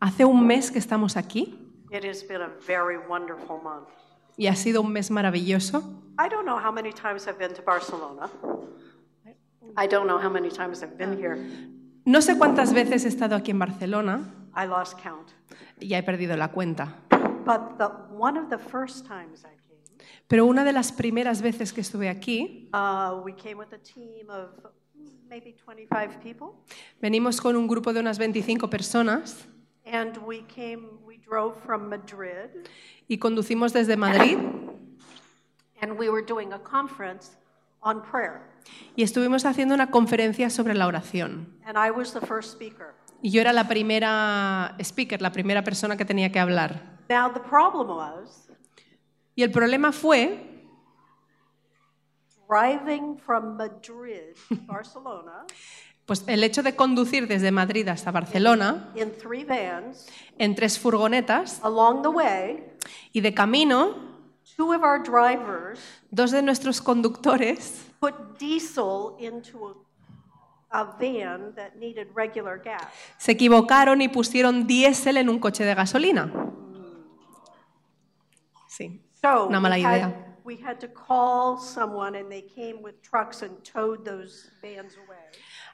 Hace un mes que estamos aquí It has been a very wonderful month. y ha sido un mes maravilloso. I don't know how many times I've been to Barcelona. I don't know how many times I've been here. No sé cuántas veces he estado aquí en Barcelona, I lost count. ya he perdido la cuenta, But the, one of the first times I came, pero una de las primeras veces que estuve aquí, uh, we came with a team of maybe 25 people. venimos con un grupo de unas 25 personas And we came, we drove from Madrid, y conducimos desde Madrid and we were doing a conference on prayer. y estuvimos haciendo una conferencia sobre la oración. And I was the first speaker. Y yo era la primera speaker, la primera persona que tenía que hablar. Now, the problem was Y el problema fue driving from Madrid to Barcelona pues, el hecho de conducir desde Madrid hasta Barcelona in three vans. en tres furgonetas Along the way, y de camino two of our drivers dos de nuestros conductores put diesel into a, a van that needed regular gas. se equivocaron y pusieron diésel en un coche de gasolina. Sí. So Una mala idea. We had to call someone, and they came with trucks and towed those vans away.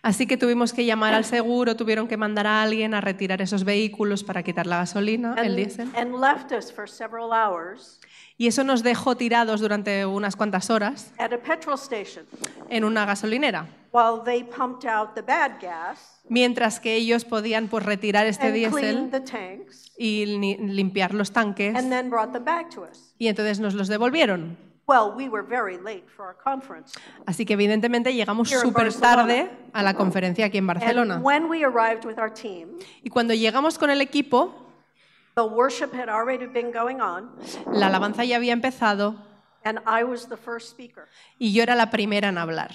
Así que tuvimos que llamar al seguro, tuvieron que mandar a alguien a retirar esos vehículos para quitar la gasolina, el And, diésel. and left us for several hours Y eso nos dejó tirados durante unas cuantas horas at a petrol station en una gasolinera, while they pumped out the bad gas mientras que ellos podían pues, retirar este and diésel cleaned the tanks, y li- limpiar los tanques and then brought them back to us. y entonces nos los devolvieron. Well, we were very late for our conference. Así que evidentemente llegamos Here in súper Barcelona. tarde a la conferencia aquí en Barcelona. And when we arrived with our team, Y cuando llegamos con el equipo, the worship had already been going on, la alabanza ya había empezado and I was the first speaker. y yo era la primera en hablar.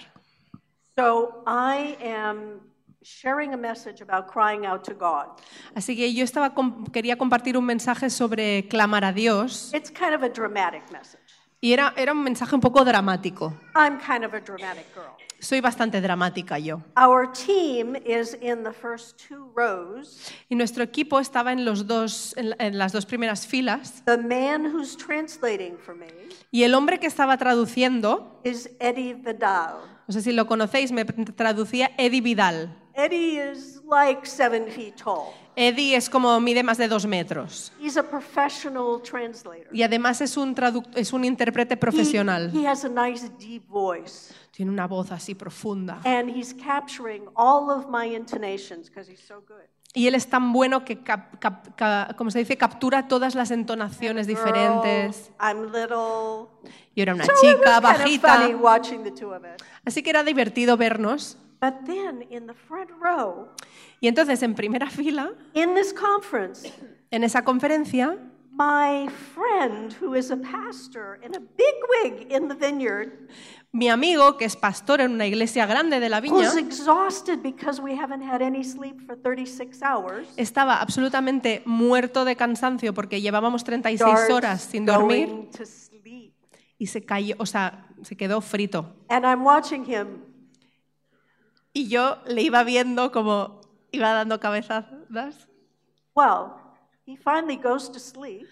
Así que yo estaba quería compartir un mensaje sobre clamar a Dios It's kind of a dramatic message. Y era, era un mensaje un poco dramático. I'm kind of a dramatic girl. Soy bastante dramática yo. Our team is in the first two rows. Y nuestro equipo estaba en, los dos, en, en las dos primeras filas The man who's translating for me y el hombre que estaba traduciendo, is Eddie Vidal. no sé si lo conocéis, me traducía Eddie Vidal. Eddie is like seven feet tall. Eddie es como mide más de dos metros He's a professional translator. y además es un, es un intérprete He, profesional. he has a nice deep voice. Tiene una voz así profunda. And he's capturing all of my intonations because he's so good. Y él es tan bueno que, cap- cap- ca- como se dice, captura todas las entonaciones diferentes. I'm little. Yo era una So chica kind of bajita, así que era divertido vernos. But then in the front row, Y entonces, en primera fila, in this conference, en esa conferencia, my friend who is a pastor and a bigwig in the vineyard mi amigo, que es pastor en una iglesia grande de la viña, was exhausted because we haven't had any sleep for 36 hours. estaba absolutamente muerto de cansancio porque llevábamos 36 Starts horas sin dormir going to sleep. y se cayó, o sea, se quedó frito. And I'm watching him Y yo le iba viendo como iba dando cabezadas Well, he finally goes to sleep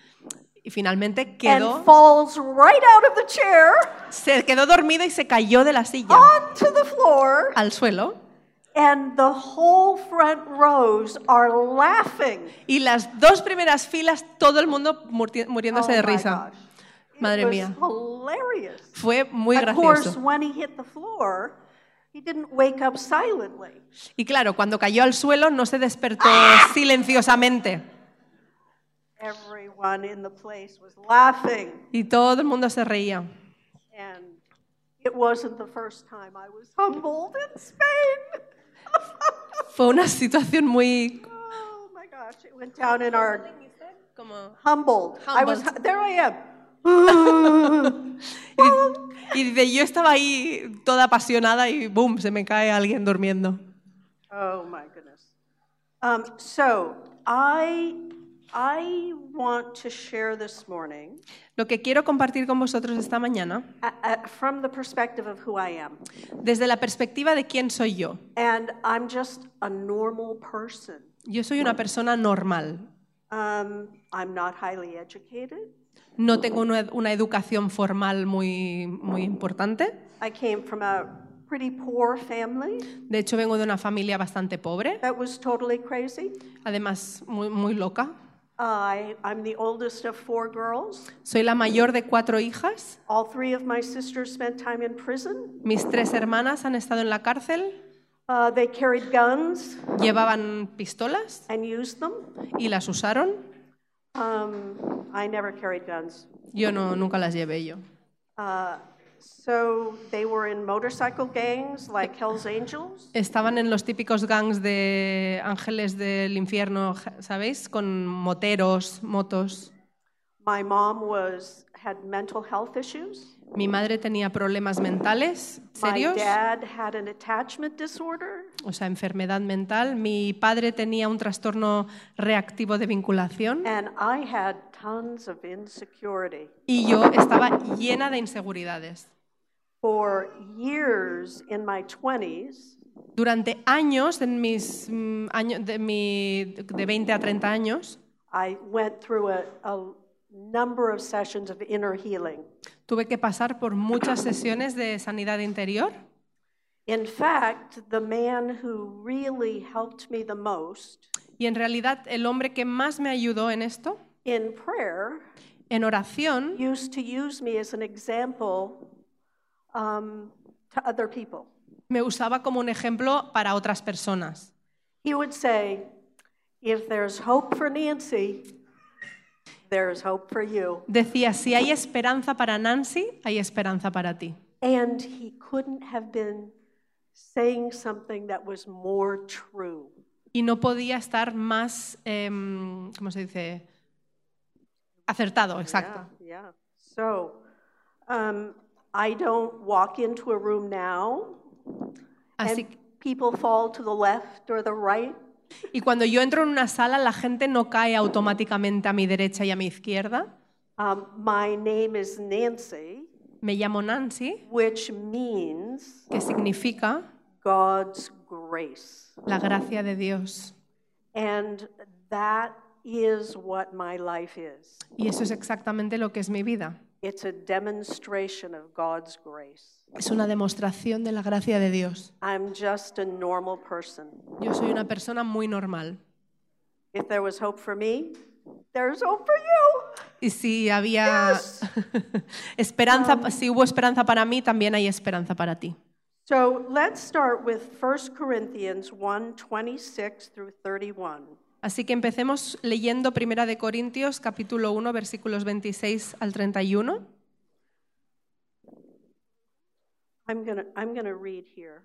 y finalmente quedó, and falls right out of the chair se quedó dormido y se cayó de la silla onto the floor, al suelo. and the whole front rows are laughing. Y las dos primeras filas, todo el mundo muriéndose Oh de risa. Madre mía. hilarious. Fue muy of course, gracioso. when he hit the floor, he didn't wake up silently. Y claro, cuando cayó al suelo no se despertó silenciosamente. Everyone in the place was laughing, Y todo el mundo se reía. and it wasn't the first time I was humbled in Spain. Fue una situación muy... oh my gosh, it went down in our Como... humbled. I was Humbled. there. I am. Y dice, yo estaba ahí toda apasionada y boom, se me cae alguien durmiendo. Oh my goodness. Um, so I I want to share this morning Lo que quiero compartir con vosotros esta mañana, uh, from the perspective of who I am. desde la perspectiva de quién soy yo. And I'm just a normal person. Yo soy una persona normal. Um, I'm not highly educated. No tengo una, una educación formal muy, muy importante. I came from a pretty poor family De hecho, vengo de una familia bastante pobre, that was totally crazy. además muy, muy loca. I, I'm the oldest of four girls. Soy la mayor de cuatro hijas. All three of my sisters spent time in prison. Mis tres hermanas han estado en la cárcel, Uh, they carried guns llevaban pistolas and used them. y las usaron. Um, I never carried guns. Yo no, nunca las llevé yo. Uh, so they were in motorcycle gangs like Hell's Angels. Estaban en los típicos gangs de ángeles del infierno, ¿sabéis? Con moteros, motos. My mom was had mental health issues. Mi madre tenía problemas mentales My serios, dad had an attachment disorder. o sea, enfermedad mental. Mi padre tenía un trastorno reactivo de vinculación And I had tons of insecurity. y yo estaba llena de inseguridades. For years in my 20s, Durante años, en mis mm, años de, mi, de 20 a 30 años, I went through a, a number of sessions of inner healing. tuve que pasar por muchas sesiones de sanidad interior. In fact, the man who really helped me the most Y en realidad el hombre que más me ayudó en esto, in prayer en oración, used to use me as an example um, to other people. me usaba como un ejemplo para otras personas. He would say, If there's hope for Nancy, there's hope for you. Decía, si hay esperanza para Nancy, hay esperanza para ti. And he couldn't have been saying something that was more true. Y no podía estar más, em, ¿cómo se dice? Acertado, exacto. Yeah, yeah. So, um, I don't walk into a room now Así, and people fall to the left or the right. Y cuando yo entro en una sala, la gente no cae automáticamente a mi derecha y a mi izquierda. Um, my name is Nancy, Me llamo Nancy, which means que significa God's grace. la gracia de Dios. And that is what my life is. Y eso es exactamente lo que es mi vida. It's a demonstration of God's grace. Es una demostración de la gracia de Dios. I'm just a normal person. Yo soy una persona muy normal. If there was hope for me, there's hope for you. Y si había esperanza, si hubo esperanza para mí, también hay esperanza para ti. So let's start with 1 Corinthians 1 26 through 31. Así que empecemos leyendo Primera de Corintios capítulo 1 versículos 26 al 31. I'm going I'm to read here.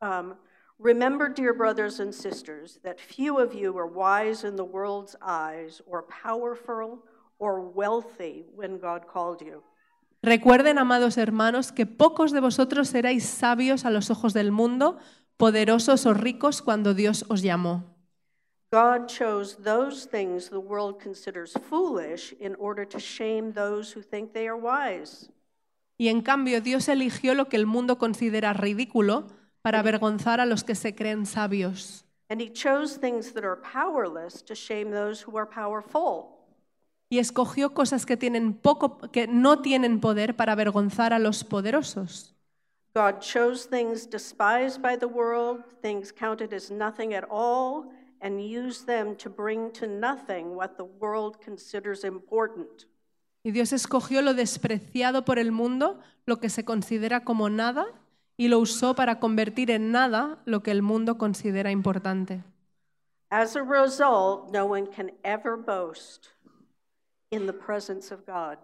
Um, Remember, dear brothers and sisters, that few of you are wise in the world's eyes, or powerful, or wealthy when God called you. Recuerden, amados hermanos, que pocos de vosotros erais sabios a los ojos del mundo, poderosos o ricos cuando Dios os llamó. God chose those things the world considers foolish in order to shame those who think they are wise. Y en cambio Dios eligió lo que el mundo considera ridículo para avergonzar a los que se creen sabios. And he chose things that are powerless to shame those who are powerful. Y escogió cosas que, tienen poco, que no tienen poder para avergonzar a los poderosos. God chose things despised by the world, things counted as nothing at all, and used them to bring to nothing what the world considers important. Y Dios escogió lo despreciado por el mundo, lo que se considera como nada, y lo usó para convertir en nada lo que el mundo considera importante. As a result, no one can ever boast in the presence of God.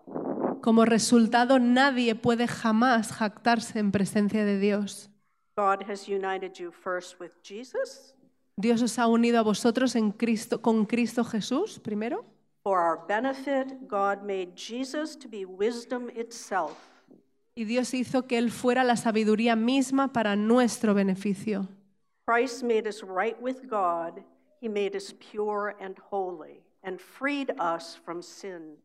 Como resultado, nadie puede jamás jactarse en presencia de Dios. God has united you first with Jesus Dios os ha unido a vosotros en Cristo, con Cristo Jesús, primero. for our benefit. God made Jesus to be wisdom itself. Y Dios hizo que Él fuera la sabiduría misma para nuestro beneficio. Christ made us right with God. He made us pure and holy. and freed us from sin.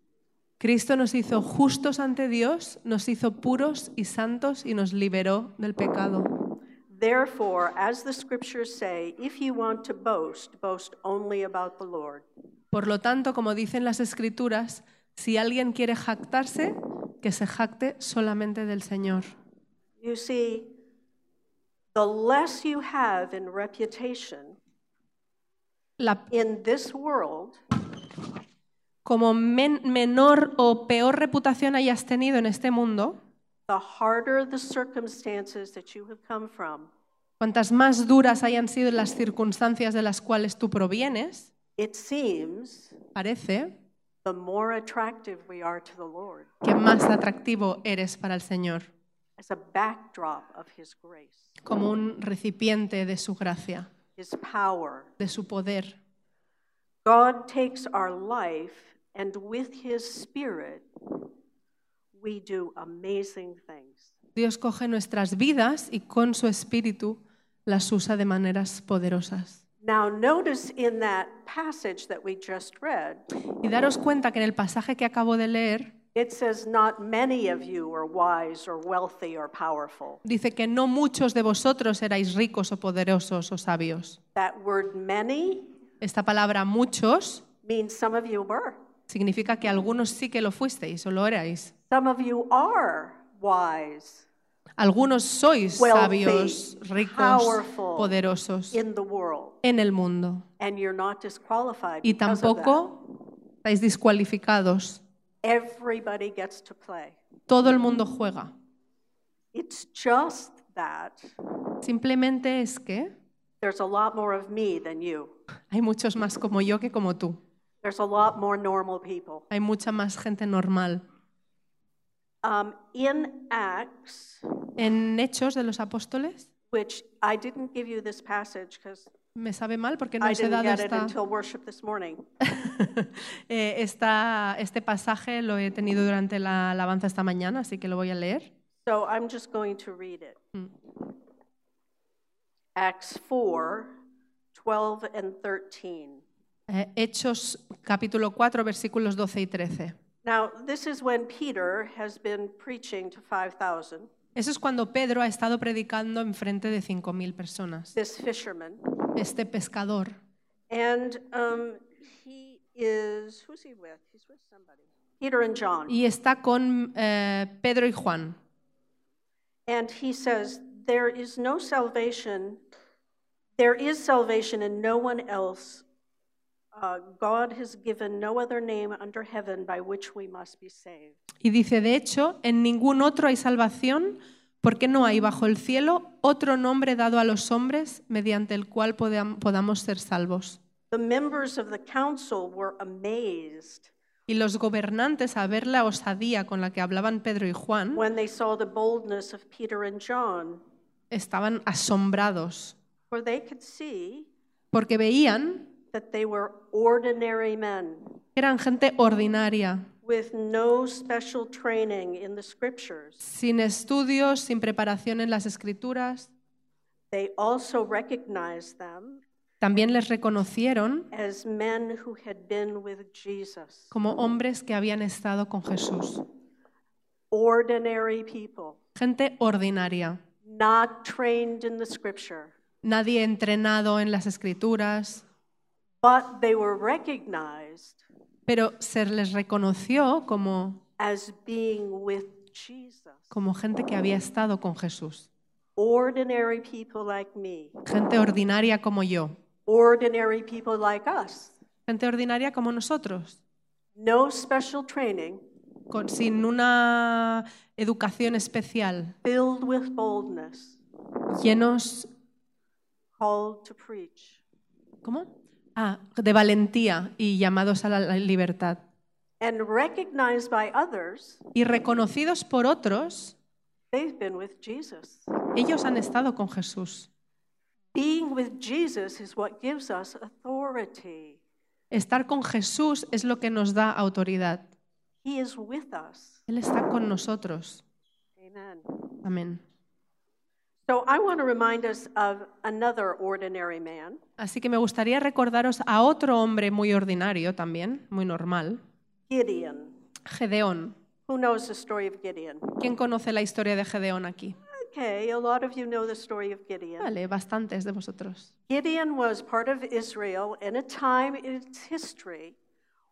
Cristo nos hizo justos ante Dios, nos hizo puros y santos y nos liberó del pecado. Therefore, as the scriptures say, if you want to boast, boast only about the Lord. Por lo tanto, como dicen las Escrituras, si alguien quiere jactarse, que se jacte solamente del Señor. You see, the less you have in reputation La- in this world, como men- menor o peor reputación hayas tenido en este mundo, the harder the circumstances that you have come from, cuantas más duras hayan sido las circunstancias de las cuales tú provienes, it seems parece the more attractive we are to the Lord que más atractivo eres para el Señor, as a backdrop of His grace, como un recipiente de su gracia, His power. de su poder. God takes our life, and with His Spirit, we do amazing things. Dios coge nuestras vidas y con su espíritu las usa de maneras poderosas. Now, notice in that passage that we just read, Y daros cuenta que en el pasaje que acabo de leer it says, Not many of you are wise or wealthy or powerful. dice que no muchos de vosotros erais ricos o poderosos o sabios. That word many Esta palabra muchos means some of you were. Significa que algunos sí que lo fuisteis o lo erais. Some of you are wise Algunos sois Wealthy, sabios, ricos, powerful. poderosos in the world, en el mundo. and you're not disqualified Y because of that. tampoco estáis descualificados. Everybody gets to play. Todo el mundo juega. It's just that Simplemente es que there's a lot more of me than you. hay muchos más como yo que como tú. There's a lot more normal people. Hay mucha más gente normal. Um, in Acts, En Hechos de los Apóstoles, which I didn't give you this passage because me sabe mal porque no I os he didn't dado get it esta, until worship this morning. eh, esta- este pasaje, lo he tenido durante la alabanza esta mañana, así que lo voy a leer. So I'm just going to read it. Acts 4 12 and 13. Eh, Hechos capítulo 4, versículos 12 y 13. Now, this is when Peter has been preaching to 5,000, Eso es cuando Pedro ha estado predicando en frente de 5.000 personas. this fisherman. Este pescador. And um, he is, who's he with? He's with somebody. Peter and John. Y está con eh, Pedro y Juan. And he says, There is no salvation, there is salvation in no one else. Y dice, de hecho, en ningún otro hay salvación, porque no hay bajo el cielo otro nombre dado a los hombres mediante el cual podam- podamos ser salvos. The members of the council were amazed Y los gobernantes, a ver la osadía con la que hablaban Pedro y Juan, when they saw the boldness of Peter and John, estaban asombrados, for they could see porque veían that they were ordinary men eran gente ordinaria, with no special training in the scriptures. sin estudios, sin preparación en las escrituras. They also recognized them También les reconocieron as men who had been with Jesus, como hombres que habían estado con Jesús. ordinary people, Gente ordinaria, not trained in the scripture, nadie entrenado en las escrituras, but they were recognized pero se les reconoció como, as being with Jesus. como gente que había estado con Jesús. Ordinary people like me, Gente ordinaria como yo, ordinary people like us, gente ordinaria como nosotros, no special training, con- sin una educación especial, filled with boldness, llenos called to preach. ¿cómo? Ah, de valentía y llamados a la libertad. And recognized by others, Y reconocidos por otros, they've been with Jesus. ellos han estado con Jesús. Being with Jesus is what gives us authority. Estar con Jesús es lo que nos da autoridad. He is with us. Él está con nosotros. Amen. Amén. So I want to remind us of another ordinary man, Así que me gustaría recordaros a otro hombre muy ordinario también, muy normal, Gideon. Gedeón. Who knows the story of Gideon? ¿Quién conoce la historia de Gedeón aquí? Okay, a lot of you know the story of Gideon. Vale, bastantes de vosotros. Gideon was part of Israel in a time in its history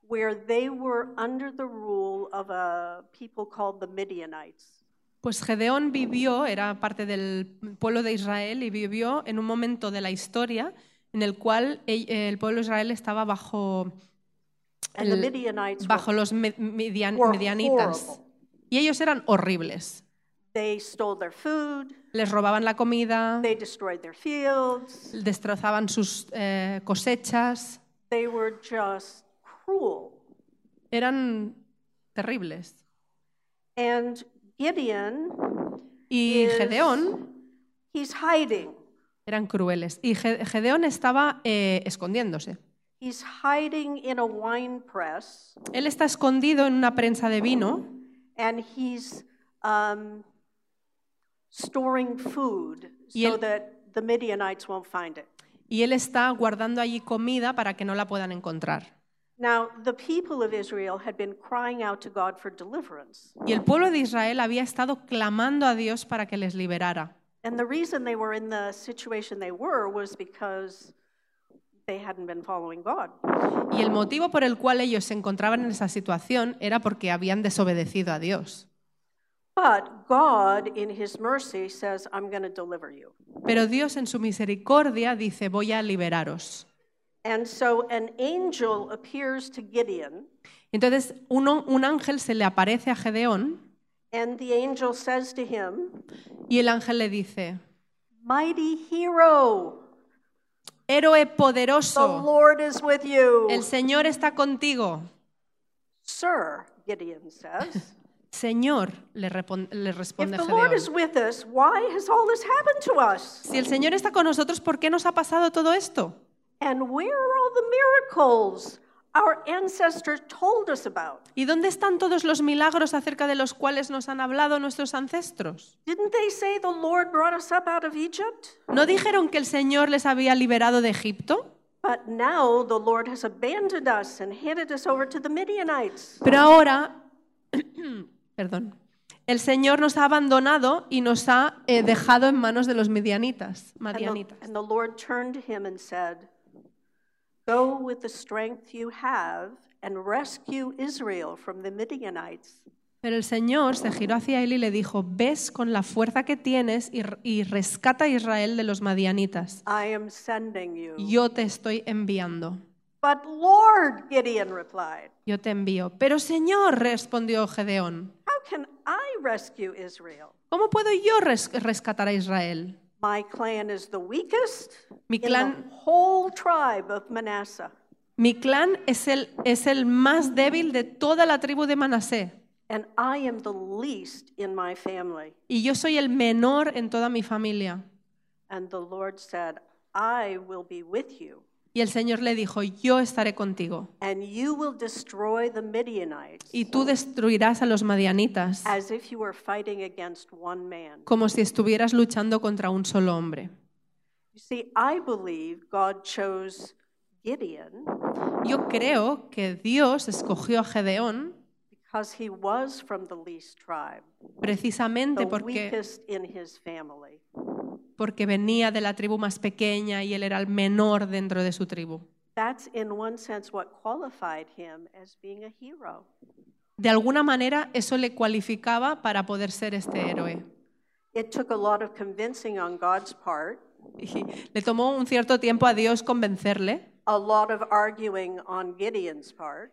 where they were under the rule of a people called the Midianites. Pues Gedeón vivió, era parte del pueblo de Israel y vivió en un momento de la historia en el cual el, pueblo de Israel estaba bajo, el- bajo los me- median- medianitas. Y ellos eran horribles. they stole their food, Les robaban la comida, they destroyed their fields, destrozaban sus eh, cosechas, they were just cruel. eran terribles. And Gideon, Y Gedeón he's hiding. Eran crueles. Y Ge- Gedeón estaba eh, escondiéndose. He's hiding in a wine press Él está escondido en una prensa de vino and he's um, storing food Y so él- that the Midianites won't find it. y él está guardando allí comida para que no la puedan encontrar. Now, the people of Israel had been crying out to God for deliverance. Y el pueblo de Israel había estado clamando a Dios para que les liberara. And the reason they were in the situation they were was because they hadn't been following God. Y el motivo por el cual ellos se encontraban en esa situación era porque habían desobedecido a Dios. But God, in His mercy, says, I'm going to deliver you. Pero Dios en su misericordia dice, voy a liberaros. And so an angel appears to Gideon, Entonces uno- un ángel se le aparece a Gedeón and the angel says to him, y el ángel le dice, Mighty hero, héroe the poderoso, Lord is with you. el Señor está contigo. Sir, Gideon says, Señor, le, le responde the Gedeón. Si el Señor está con nosotros, ¿por qué nos ha pasado todo esto? And where are all the miracles our ancestors told us about? ¿Y dónde están todos los milagros acerca de los cuales nos han hablado nuestros ancestros? Didn't they say the Lord brought us up out of Egypt? ¿No dijeron que el Señor les había liberado de Egipto? But now the Lord has abandoned us and handed us over to the Midianites. Pero ahora, perdón, el Señor nos ha abandonado y nos ha eh, dejado en manos de los And the, madianitas. and the Lord turned to him and said, Go with the strength you have and rescue Israel from the Midianites. Pero el Señor se giró hacia él y le dijo, ves con la fuerza que tienes y, y rescata a Israel de los madianitas. I am sending you. Yo te estoy enviando. But Lord, Gideon replied, Yo te envío. Pero Señor, respondió Gedeón, How can I rescue Israel? ¿cómo puedo yo res- rescatar a Israel? My clan is the weakest Mi in the whole tribe of Manasseh, Mi clan es el, es el más débil de toda la tribu de Manasé and I am the least in my family. y yo soy el menor en toda mi familia. And the Lord said, I will be with you, Y el Señor le dijo, yo estaré contigo and you will destroy the Midianites y tú destruirás a los madianitas as if you were fighting against one man. como si estuvieras luchando contra un solo hombre. You see, I believe God chose Gideon Yo creo que Dios escogió a Gedeón precisamente the porque, weakest in his family. porque venía de la tribu más pequeña y él era el menor dentro de su tribu. That's, in one sense, what qualified him as being a hero. De alguna manera eso le cualificaba para poder ser este héroe. It took a lot of convincing on God's part, le tomó un cierto tiempo a Dios convencerle, a lot of arguing on Gideon's part,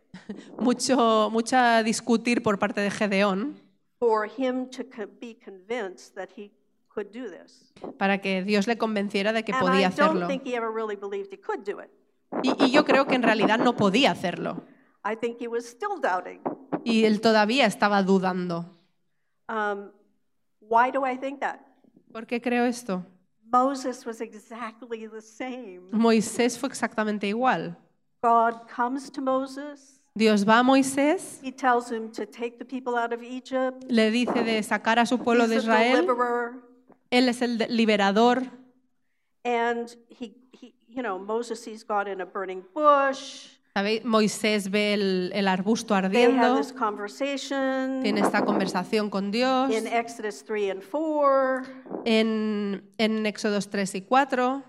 mucho, mucha discutir por parte de Gedeón for him to be convinced that he could do this. para que Dios le convenciera de que And I podía don't hacerlo. think he ever really believed he could do it. Y, y yo creo que en realidad no podía hacerlo. I think he was still doubting. Y él todavía estaba dudando. Um, why do I think that? ¿Por qué creo esto? Moses was exactly the same. Moisés fue exactamente igual. God comes to Moses. Dios va a Moisés, He tells him to take the people out of Egypt. le dice de sacar a su pueblo He's de Israel. Él es el liberador. And he, he you know, Moses sees God in a burning bush. ¿Sabéis? Moisés ve el, el arbusto ardiendo, this conversation tiene esta conversación con Dios. in Exodus 3 and 4, En, en Éxodos 3 y 4,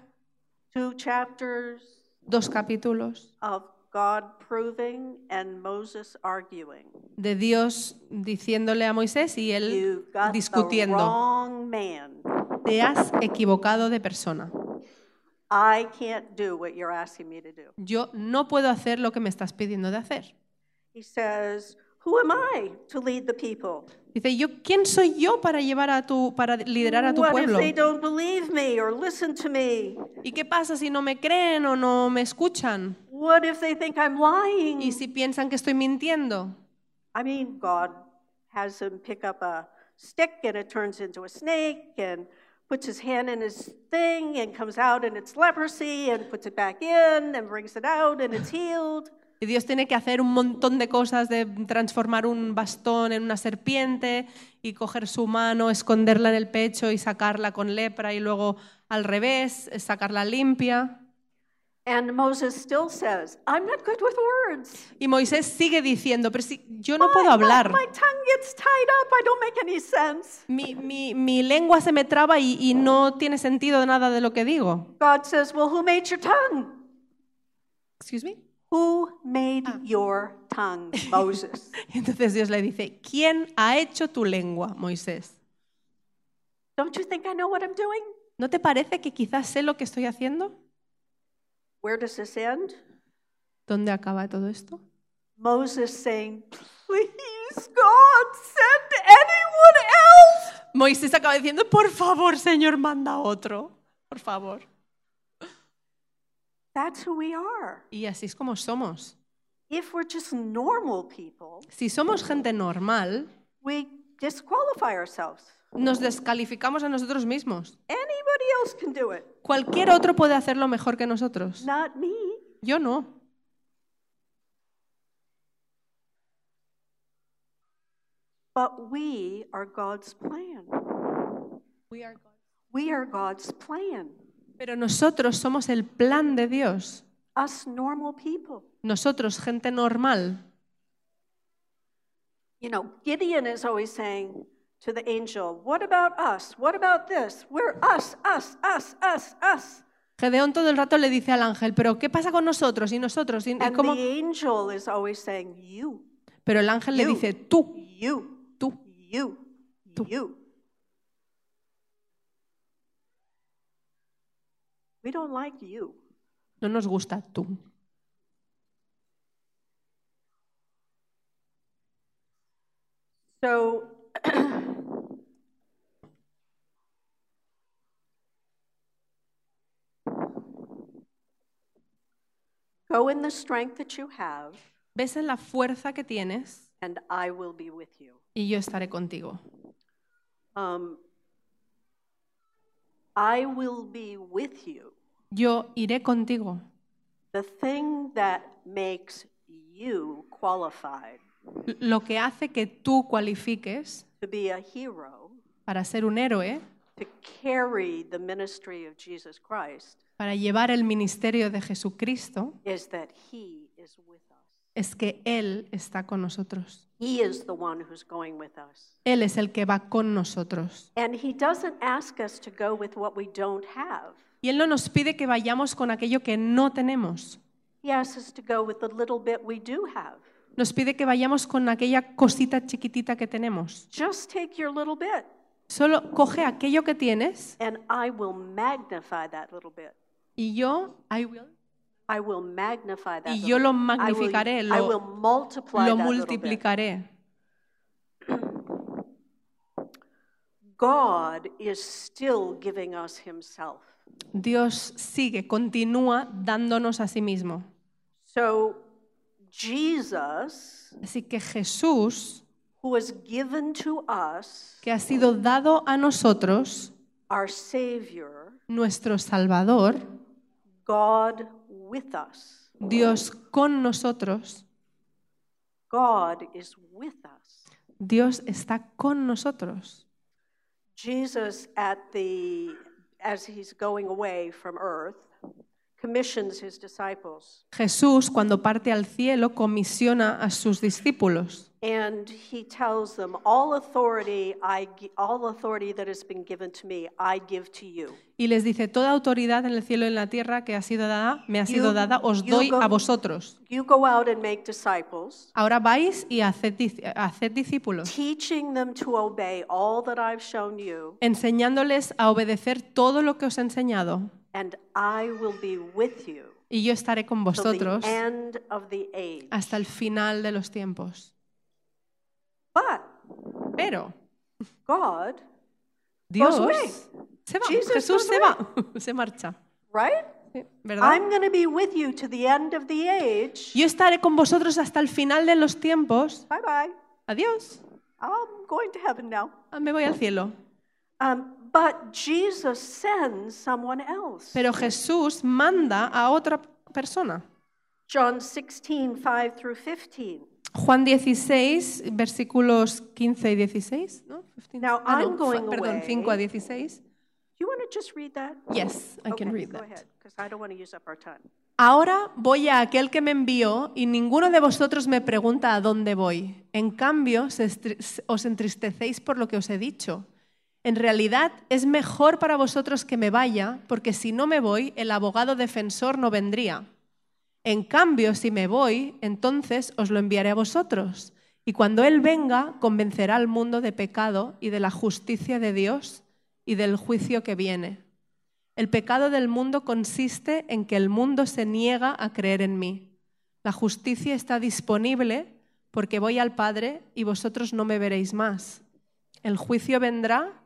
two chapters dos capítulos of God proving and Moses arguing. de Dios diciéndole a Moisés y él discutiendo. Te has equivocado de persona. I can't do what you're asking me to do. Yo no puedo hacer lo que me estás pidiendo de hacer. He says, Who am I to lead the people? Dice, yo, ¿quién soy yo para llevar a tu, para liderar a tu What if pueblo? they don't believe me or listen to me? ¿Y qué pasa si no me creen o no me escuchan? What if they think I'm lying? ¿Y si piensan que estoy mintiendo? I mean, God has him pick up a stick and it turns into a snake and puts his hand in his thing and comes out and it's leprosy and puts it back in and brings it out and it's healed. Y Dios tiene que hacer un montón de cosas, de transformar un bastón en una serpiente y coger su mano, esconderla en el pecho y sacarla con lepra y luego al revés, sacarla limpia. And Moses still says, I'm not good with words. Y Moisés sigue diciendo, pero si yo no puedo hablar, My, tongue gets tied up. I don't make any sense. mi, mi- mi lengua se me traba y, y no tiene sentido nada de lo que digo. God says, Well, who made your tongue? Excuse me. Who made your tongue, Moses? Entonces Dios le dice, ¿quién ha hecho tu lengua, Moisés? Don't you think I know what I'm doing? ¿No te parece que quizás sé lo que estoy haciendo? Where does this end? ¿Dónde acaba todo esto? Moses saying, Please, God, send anyone else. Moisés acaba diciendo, por favor, Señor, manda otro. Por favor. That's who we are. Y así es como somos. If we're just normal people, Si somos gente normal, we disqualify ourselves. Nos descalificamos a nosotros mismos. Anybody else can do it, Cualquier otro puede hacerlo mejor que nosotros. not me. Yo no. But we are God's plan. We are God's plan. Pero nosotros somos el plan de Dios. Us normal people. Nosotros, gente normal. You know, Gideon is always saying to the angel, What about us? What about this? We're us, us, us, us, us. Gedeón todo el rato le dice al ángel, pero ¿qué pasa con nosotros y nosotros? ¿Y- And cómo? the angel is always saying, You, Pero el ángel le You. dice, tú, you, tú. you, Tú. you. We don't like you. No nos gusta tú. So, go in the strength that you have, Ves en la fuerza que tienes and I will be with you. y yo estaré contigo. Um, I will be with you. Yo iré contigo. The thing that makes you qualified Lo que hace que tú cualifiques to be a hero, para ser un héroe, to carry the ministry of Jesus Christ, para llevar el ministerio de Jesucristo, is that He is with us. es que Él está con nosotros. He is the one who's going with us. Él es el que va con nosotros. And He doesn't ask us to go with what we don't have. Y Él no nos pide que vayamos con aquello que no tenemos. He asks us to go with the little bit we do have. Nos pide que vayamos con aquella cosita chiquitita que tenemos. Just take your little bit, Solo coge aquello que tienes and I will magnify that little bit. y yo I will, I will magnify that. Y yo lo bit. I will- magnificaré, I lo- will multiply lo that multiplicaré. God is still giving us Himself. Dios sigue, continúa dándonos a sí mismo. So, Jesus, Así que Jesús, who was given to us, que ha sido dado a nosotros, our Savior, nuestro Salvador, God with us. Dios con nosotros, God is with us. Dios está con nosotros. Jesus, at the, as he's going away from earth. Jesús, cuando parte al cielo, comisiona a sus discípulos And he tells them, all authority, I, gi- all authority that has been given to me, I give to you. y les dice, toda autoridad en el cielo y en la tierra que ha sido dada, me ha sido dada, os doy go- a vosotros. You go out and make disciples, Ahora vais y haced, dis- haced discípulos, teaching them to obey all that I've shown you, enseñándoles a obedecer todo lo que os he enseñado. And I will be with you Y yo estaré con vosotros the end of the age. hasta el final de los tiempos. But Pero God, Dios away. se va, Jesus Jesús se va, se marcha. ¿Verdad? I'm going to be with you to the end of the age. Yo estaré con vosotros hasta el final de los tiempos. Bye bye. Adiós. I'm going to heaven now. Ah, Me voy al cielo. Um, but Jesus sends someone else. Pero Jesús manda a otra persona. John 16, 5 through 15. Juan 16, versículos 15 y 16, ¿no? 15. Now, Ah, no, I'm going fu- perdón, away. 5 a 16. Do you want to just read that? Yes, I can read go that. ahead, because I don't want to use up our time. Ahora voy a aquel que me envió y ninguno de vosotros me pregunta a dónde voy. En cambio, os entristecéis por lo que os he dicho. En realidad es mejor para vosotros que me vaya, porque si no me voy, el abogado defensor no vendría. En cambio, si me voy, entonces os lo enviaré a vosotros. Y cuando Él venga, convencerá al mundo de pecado y de la justicia de Dios y del juicio que viene. El pecado del mundo consiste en que el mundo se niega a creer en mí. La justicia está disponible porque voy al Padre y vosotros no me veréis más. El juicio vendrá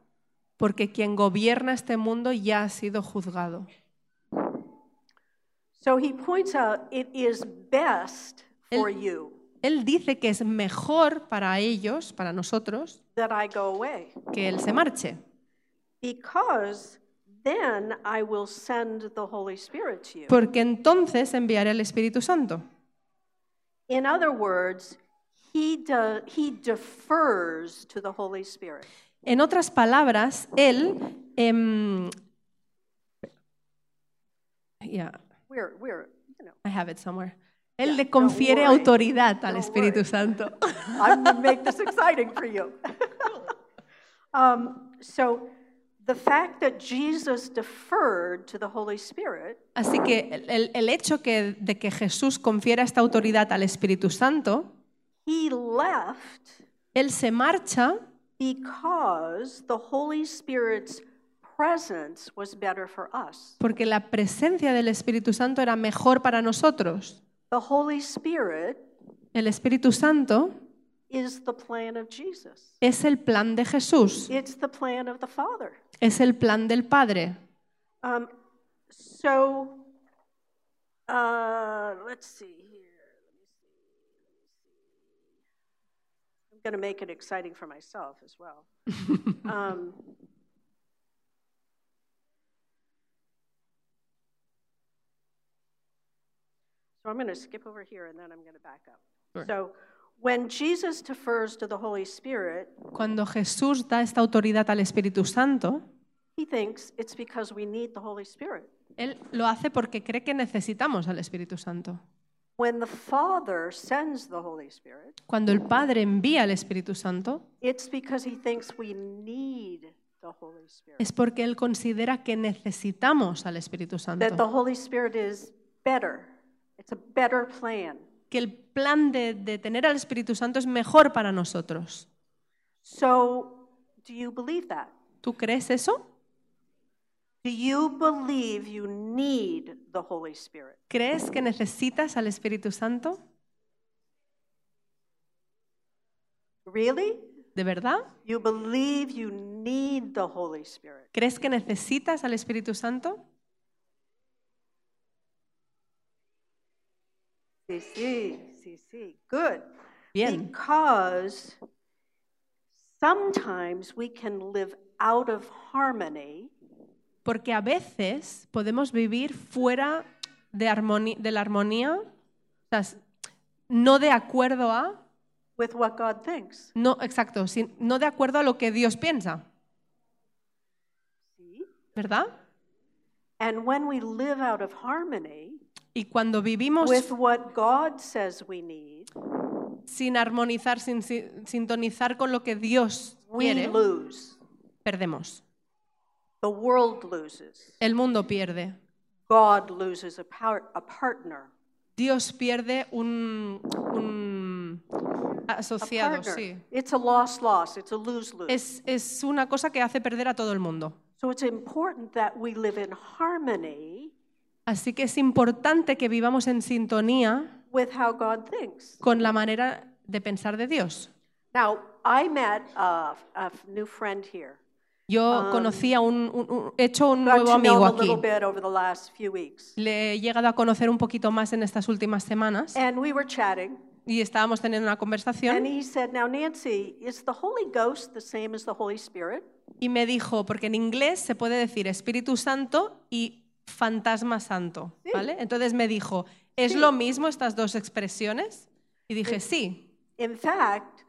porque quien gobierna este mundo ya ha sido juzgado. So he points out it is best for you Él dice que es mejor para ellos, para nosotros, that I go away, que Él se marche, because then I will send the Holy Spirit to you. porque entonces enviaré el Espíritu Santo. In other words, he, do, he defers to the Holy Spirit. En otras palabras, Él... yeah, We're, we're, you know, I have it somewhere. Él Yeah, le confiere autoridad al Don't Espíritu worry. Santo. I'm going to make this exciting for you. um, so, the fact that Jesus deferred to the Holy Spirit Así que el- el, el hecho que, de que Jesús confiera esta autoridad al Espíritu Santo, he left Él se marcha because the Holy Spirit's presence was better for us. porque la presencia del Espíritu Santo era mejor para nosotros. The Holy Spirit El Espíritu Santo is the plan of Jesus. es el plan de Jesús, It's the plan of the Father. es el plan del Padre. Um, so, uh, let's see here. Let me see. I'm going to make it exciting for myself as well. um, so I'm going to skip over here and then I'm going to back up. Sure. So, when Jesus defers to the Holy Spirit, Cuando Jesús da esta autoridad al Espíritu Santo, he thinks it's because we need the Holy Spirit. Él lo hace porque cree que necesitamos al Espíritu Santo. When the Father sends the Holy Spirit, Cuando el Padre envía al Espíritu Santo, it's because he thinks we need the Holy Spirit. es porque Él considera que necesitamos al Espíritu That the Santo. Holy Spirit is better. It's a better plan. Que el plan de, de tener al Espíritu Santo es mejor para nosotros. So, do you believe that? ¿Tú crees eso? Do you believe you need the Holy Spirit? ¿Crees que necesitas al Espíritu Santo? Really? ¿De verdad? You believe you need the Holy Spirit? ¿Crees que necesitas al Espíritu Santo? Sí, sí, sí, sí. Good. Bien. Because sometimes we can live out of harmony Porque a veces podemos vivir fuera de, armoni- de la armonía, o sea, s- no de acuerdo a, with what God thinks. no, exacto, sin- no de acuerdo a lo que Dios piensa. ¿verdad? And when we live out of harmony Y cuando vivimos with what God says we need, sin armonizar, sin si- sintonizar con lo que Dios we quiere, lose. perdemos. The world loses. El mundo pierde. God loses a, par- a partner. Dios pierde un, un A asociado, partner. sí. It's a loss loss. It's a lose lose. Es, es una cosa que hace perder a todo el mundo. So it's important that we live in harmony Así que es importante que vivamos en sintonía with how God thinks. con la manera de pensar de Dios. Now, I met a, a new friend here. Yo conocí a un, un- un- he hecho un nuevo amigo aquí. Le he llegado a conocer un poquito más en estas últimas semanas And we were chatting, y estábamos teniendo una and conversación he said, Now, Nancy, is the Holy Ghost the same as the Holy Spirit? y me dijo, porque en inglés se puede decir Espíritu Santo y fantasma santo, ¿vale? Entonces me dijo, ¿es lo mismo estas dos expresiones? Y dije, sí. In fact,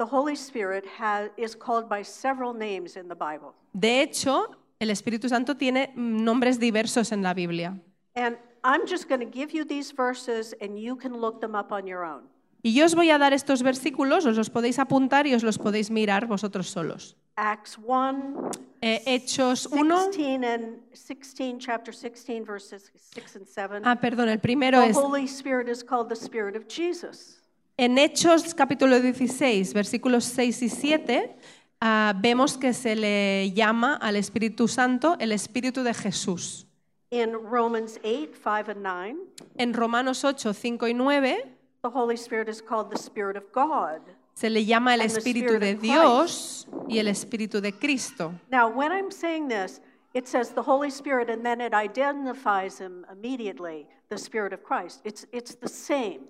the Holy Spirit has, is called by several names in the Bible. De hecho, el Espíritu Santo tiene nombres diversos en la Biblia. And I'm just going to give you these verses, and you can look them up on your own. Y yo os voy a dar estos versículos, os los podéis apuntar y os los podéis mirar vosotros solos. Acts 1, Eh, Hechos 1. 16 and 16, chapter 16, verses 6 and 7. Ah, perdón, el primero the es Holy Spirit is called the Spirit of Jesus. En Hechos capítulo 16, versículos 6 y 7, ah, vemos que se le llama al Espíritu Santo el Espíritu de Jesús. In Romans 8, 5 and 9, En Romanos 8, 5 y 9 the Holy Spirit is called the Spirit of God. se le llama el Espíritu de Dios y el Espíritu de Cristo. Now, when I'm saying this, it says the Holy Spirit, and then it identifies him immediately, the Spirit of Christ. It's, it's the same.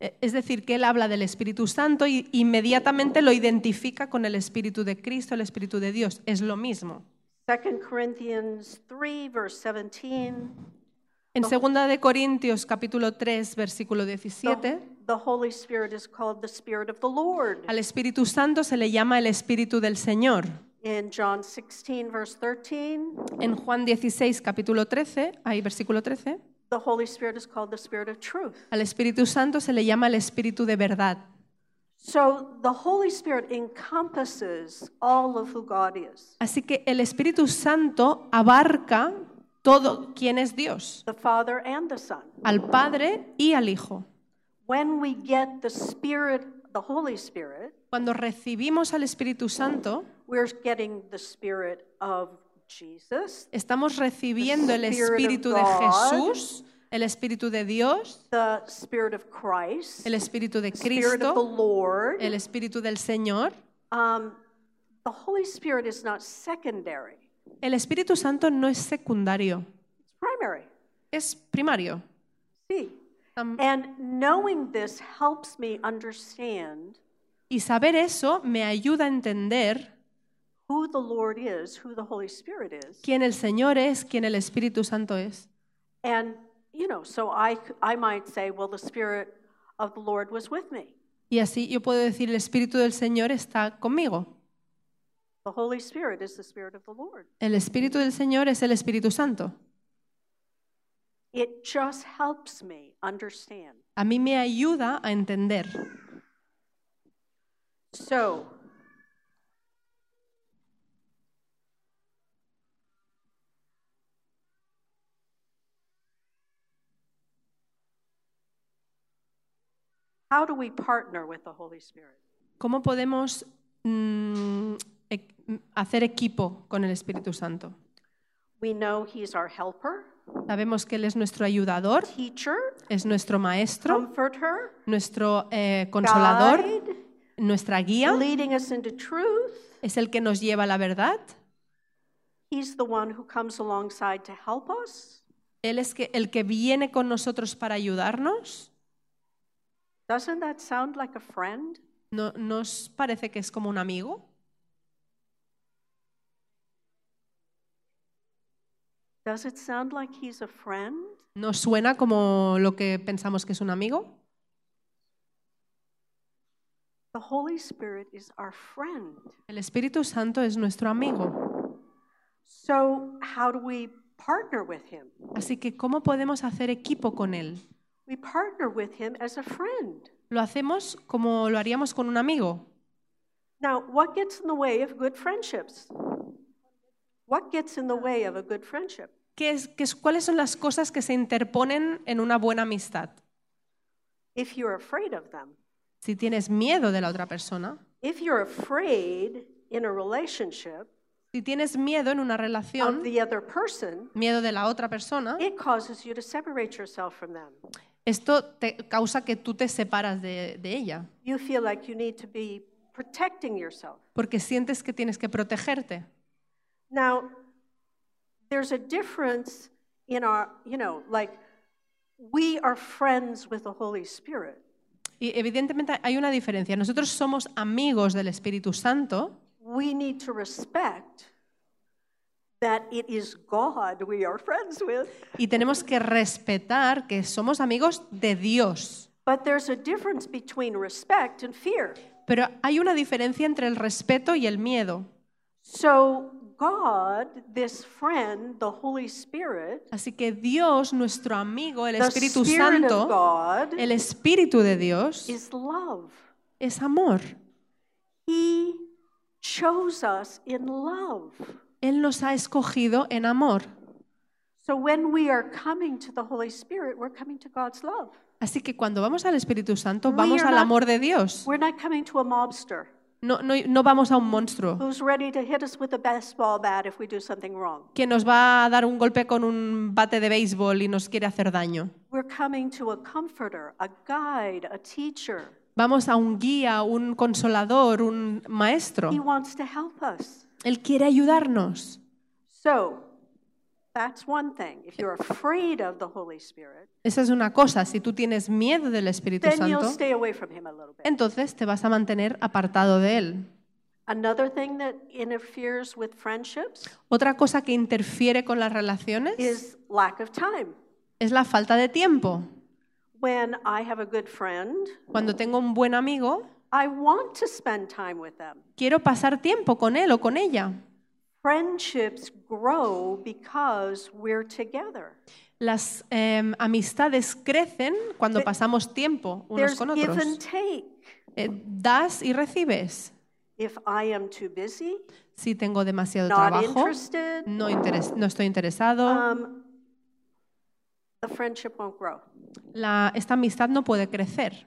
Eh, Es decir, que él habla del Espíritu Santo y inmediatamente lo identifica con el Espíritu de Cristo, el Espíritu de Dios. Es lo mismo. 2 Corinthians 3, verse 17. En 2 de Corintios capítulo 3, versículo 17, The, the Holy Spirit is called the Spirit of the Lord. al Espíritu Santo se le llama el Espíritu del Señor. In John 16, verse 13, En Juan 16, capítulo 13, ahí versículo 13, the Holy Spirit is called the Spirit of truth. al Espíritu Santo se le llama el Espíritu de verdad. So the Holy Spirit encompasses all of who God is Así que el Espíritu Santo abarca todo quién es Dios, the Father and the Son. al Padre y al Hijo. When we get the Spirit, the Holy Spirit, Cuando recibimos al Espíritu Santo, we're getting the Spirit of estamos recibiendo el Espíritu de. Jesús, el Espíritu de Dios, the Spirit of Christ, el Espíritu de Cristo, el Espíritu del Señor. Um, the Holy Spirit is not secondary, El Espíritu Santo no es secundario, it's primary. es primario. See? Am- And knowing this helps me understand Y saber eso me ayuda a entender who the Lord is, who the Holy Spirit is. quién el Señor es, quién el Espíritu Santo es. And, you know, so I, I might say, well, the Spirit of the Lord was with me. Y así yo puedo decir, el Espíritu del Señor está conmigo. The Holy Spirit is the Spirit of the Lord. El Espíritu del Señor es el Espíritu Santo. It just helps me understand. A mí me ayuda a entender. So, how do we partner with the Holy Spirit? ¿Cómo podemos mm, e- hacer equipo con el Espíritu Santo? We know He's our helper, Sabemos que Él es nuestro ayudador, teacher, es nuestro maestro, comforter, nuestro eh, consolador, guide, nuestra guía, leading us into truth. es el que nos lleva a la verdad. He's the one who comes alongside to help us. Él es que, el que viene con nosotros para ayudarnos. Doesn't that sound like a friend? ¿No nos parece que es como un amigo? Does it sound like he's a friend? ¿No suena como lo que pensamos que es un amigo? The Holy Spirit is our friend. El Espíritu Santo es nuestro amigo. So, how do we partner with him? Así que, ¿cómo podemos hacer equipo con Él? We partner with him as a friend. Lo hacemos como lo haríamos con un amigo. Now, what gets in the way of good friendships? What gets in the way of a good friendship? ¿Qué es, qué es- ¿Cuáles son las cosas que se interponen en una buena amistad? If you're afraid of them, Si tienes miedo de la otra persona, if you're afraid in a relationship si tienes miedo en una of relación, the other person, miedo de la otra persona, it causes you to separate yourself from them. Esto te causa que tú te separas de, de ella, You feel like you need to be protecting yourself. porque sientes que tienes que protegerte. Now, there's a difference in our, you know, like we are friends with the Holy Spirit. Y evidentemente hay una diferencia. Nosotros somos amigos del Espíritu Santo We need to respect that it is God we are friends with. y tenemos que respetar que somos amigos de Dios. But there's a difference between respect and fear. Pero hay una diferencia entre el respeto y el miedo. So, God, this friend, the Holy Spirit, Así que Dios, nuestro amigo, el the Espíritu of Santo, God, el Espíritu de Dios, is love. es amor. He chose us in love. Él nos ha escogido en amor. So when we are coming to the Holy Spirit, we're coming to God's love. Así que cuando vamos al Espíritu Santo, We vamos are al not- amor de Dios. We're not coming to a mobster No, no, no vamos a un monstruo who's ready to hit us with a baseball bat if we do something wrong. que nos va a dar un golpe con un bate de béisbol y nos quiere hacer daño. We're coming to a comforter, a guide, a teacher. Vamos a un guía, un consolador, un maestro. He wants to help us. Él quiere ayudarnos. So that's one thing. If you're afraid of the Holy Spirit, Esa es una cosa. Si tú tienes miedo del Espíritu then you'll Santo, stay away from him a little bit. entonces te vas a mantener apartado de Él. Another thing that interferes with friendships Otra cosa que interfiere con las relaciones is lack of time. es la falta de tiempo. When I have a good friend, Cuando tengo un buen amigo, I want to spend time with them. quiero pasar tiempo con él o con ella. Friendships grow because we're together. Las em, amistades crecen cuando pasamos tiempo unos There's con give otros. and take. Eh, das y recibes. If I am too busy, Si tengo demasiado not trabajo, interested, no, interes- no estoy interesado, um, the friendship won't grow. la- esta amistad no puede crecer.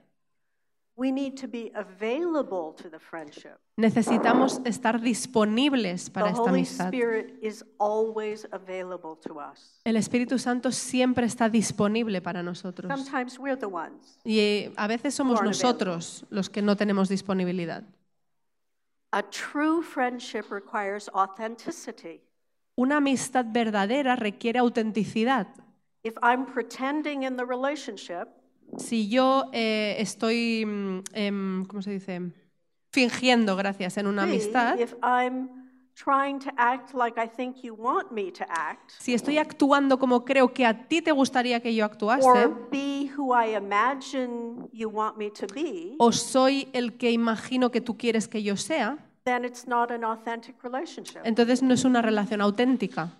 We need to be available to the friendship. Necesitamos estar disponibles para the esta amistad. Spirit is always available to us. El Espíritu Santo siempre está disponible para nosotros. Sometimes we're the ones. Y eh, a veces somos nosotros los que no tenemos disponibilidad. A true friendship requires authenticity. Una amistad verdadera requiere autenticidad. If I'm pretending in the relationship, Si yo eh, estoy, em, ¿cómo se dice? Fingiendo, gracias, en una amistad. if I'm trying to act like I think you want me to act, Si estoy actuando como creo que a ti te gustaría que yo actuase, o soy el que imagino que tú quieres que yo sea, then it's not an authentic relationship. entonces no es una relación auténtica.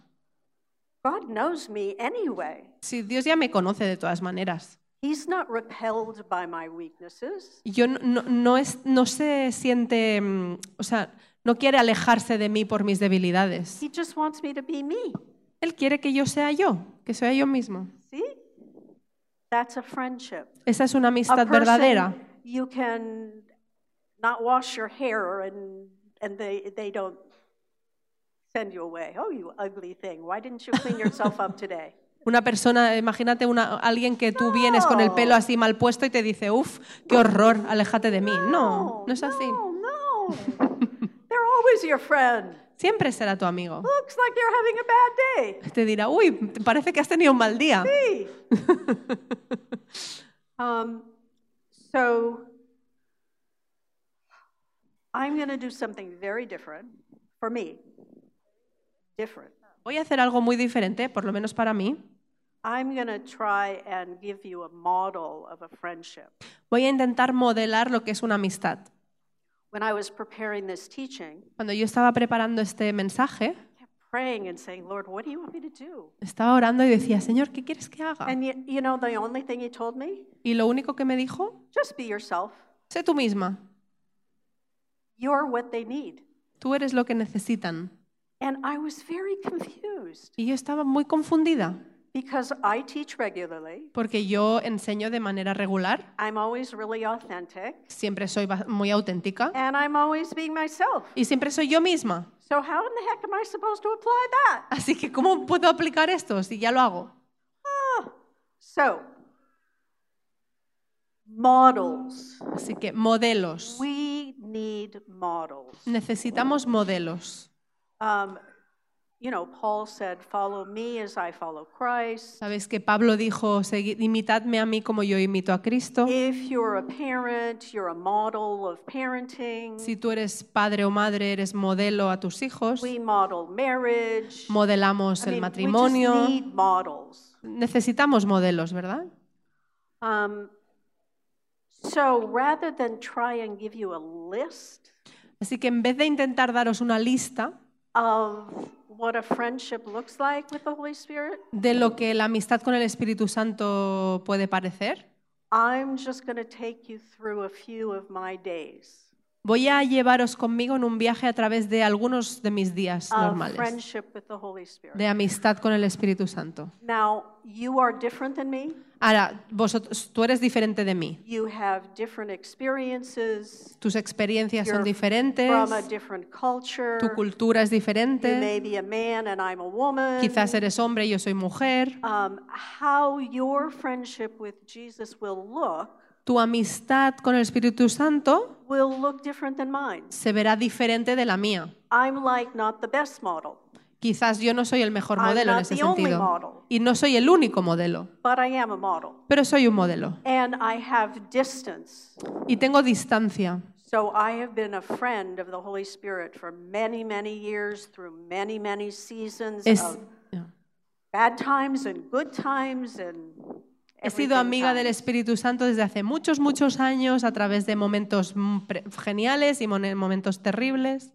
God knows me anyway. Si Dios ya me conoce de todas maneras. He's not repelled by my weaknesses. Yo no, no- no es, no se siente, mm, o sea, no quiere alejarse de mí por mis debilidades. He just wants me to be me. Él quiere que yo sea yo, que sea yo mismo. See? That's a friendship. Esa es una A amistad verdadera. you can not wash your hair and and they they don't send you away. Oh, you ugly thing. Why didn't you clean yourself up today? Una persona, imagínate una, alguien que tú vienes con el pelo así mal puesto y te dice, uff, qué horror, aléjate de mí. No, no es así. No, no. They're always your friend. Siempre será tu amigo. Looks like you're having a bad day. Te dirá, uy, parece que has tenido un mal día. See? um, so I'm going to do something very different for me. Different. Voy a hacer algo muy diferente, por lo menos para mí. I'm going to try and give you a model of a friendship. Voy a intentar modelar lo que es una amistad. When I was preparing this teaching, Cuando yo estaba preparando este mensaje, I kept praying and saying, Lord, what do you want me to do? Estaba orando y decía, Señor, ¿qué quieres que haga? And you, you know, the only thing he told me, Y lo único que me dijo, just be yourself. sé tú misma, You're what they need. tú eres lo que necesitan. And I was very confused Y yo estaba muy confundida, because I teach regularly. porque yo enseño de manera regular, I'm always really authentic siempre soy muy auténtica and I'm always being myself. y siempre soy yo misma. So how in the heck am I supposed to apply that? Así que, ¿cómo puedo aplicar esto si ya lo hago? So, models. Así que, modelos. We need models. Necesitamos modelos. Um, you know, Paul said, Follow me as I follow Christ. Sabes que Pablo dijo, "Segui- imitadme a mí como yo imito a Cristo. If you're a parent, you're a model of parenting. Si tú eres padre o madre, eres modelo a tus hijos. We model marriage. Modelamos I el mean, matrimonio. We just need models. Necesitamos modelos, ¿verdad? Um, so rather than try and give you a list Así que en vez de intentar daros una lista of what a friendship looks like with the Holy Spirit, de lo que la amistad con el Espíritu Santo puede parecer, I'm just going to take you through a few of my days voy a llevaros conmigo en un viaje a través de algunos de mis días normales de amistad con el Espíritu Santo. Now, you are different than me. Ahora, vosotros, tú eres diferente de mí. You have different experiences. Tus experiencias son You're diferentes, from a different culture. tu cultura es You diferente, may be a man and I'm a woman. quizás eres hombre y yo soy mujer. Um, how your friendship with Jesus will look Tu amistad con el Espíritu Santo will look different than mine. se verá diferente de la mía. I'm like not the best model, Quizás yo no soy el mejor I'm modelo en not ese the only sentido. model. Y no soy el único modelo, but I am a model. pero soy un modelo. And I have distance. Y tengo distancia. So I have been a friend of the Holy Spirit for many, many years through many, many seasons Es- of bad times and good times and He sido amiga del. Espíritu Santo desde hace muchos, muchos años a través de momentos mm, geniales y momentos terribles.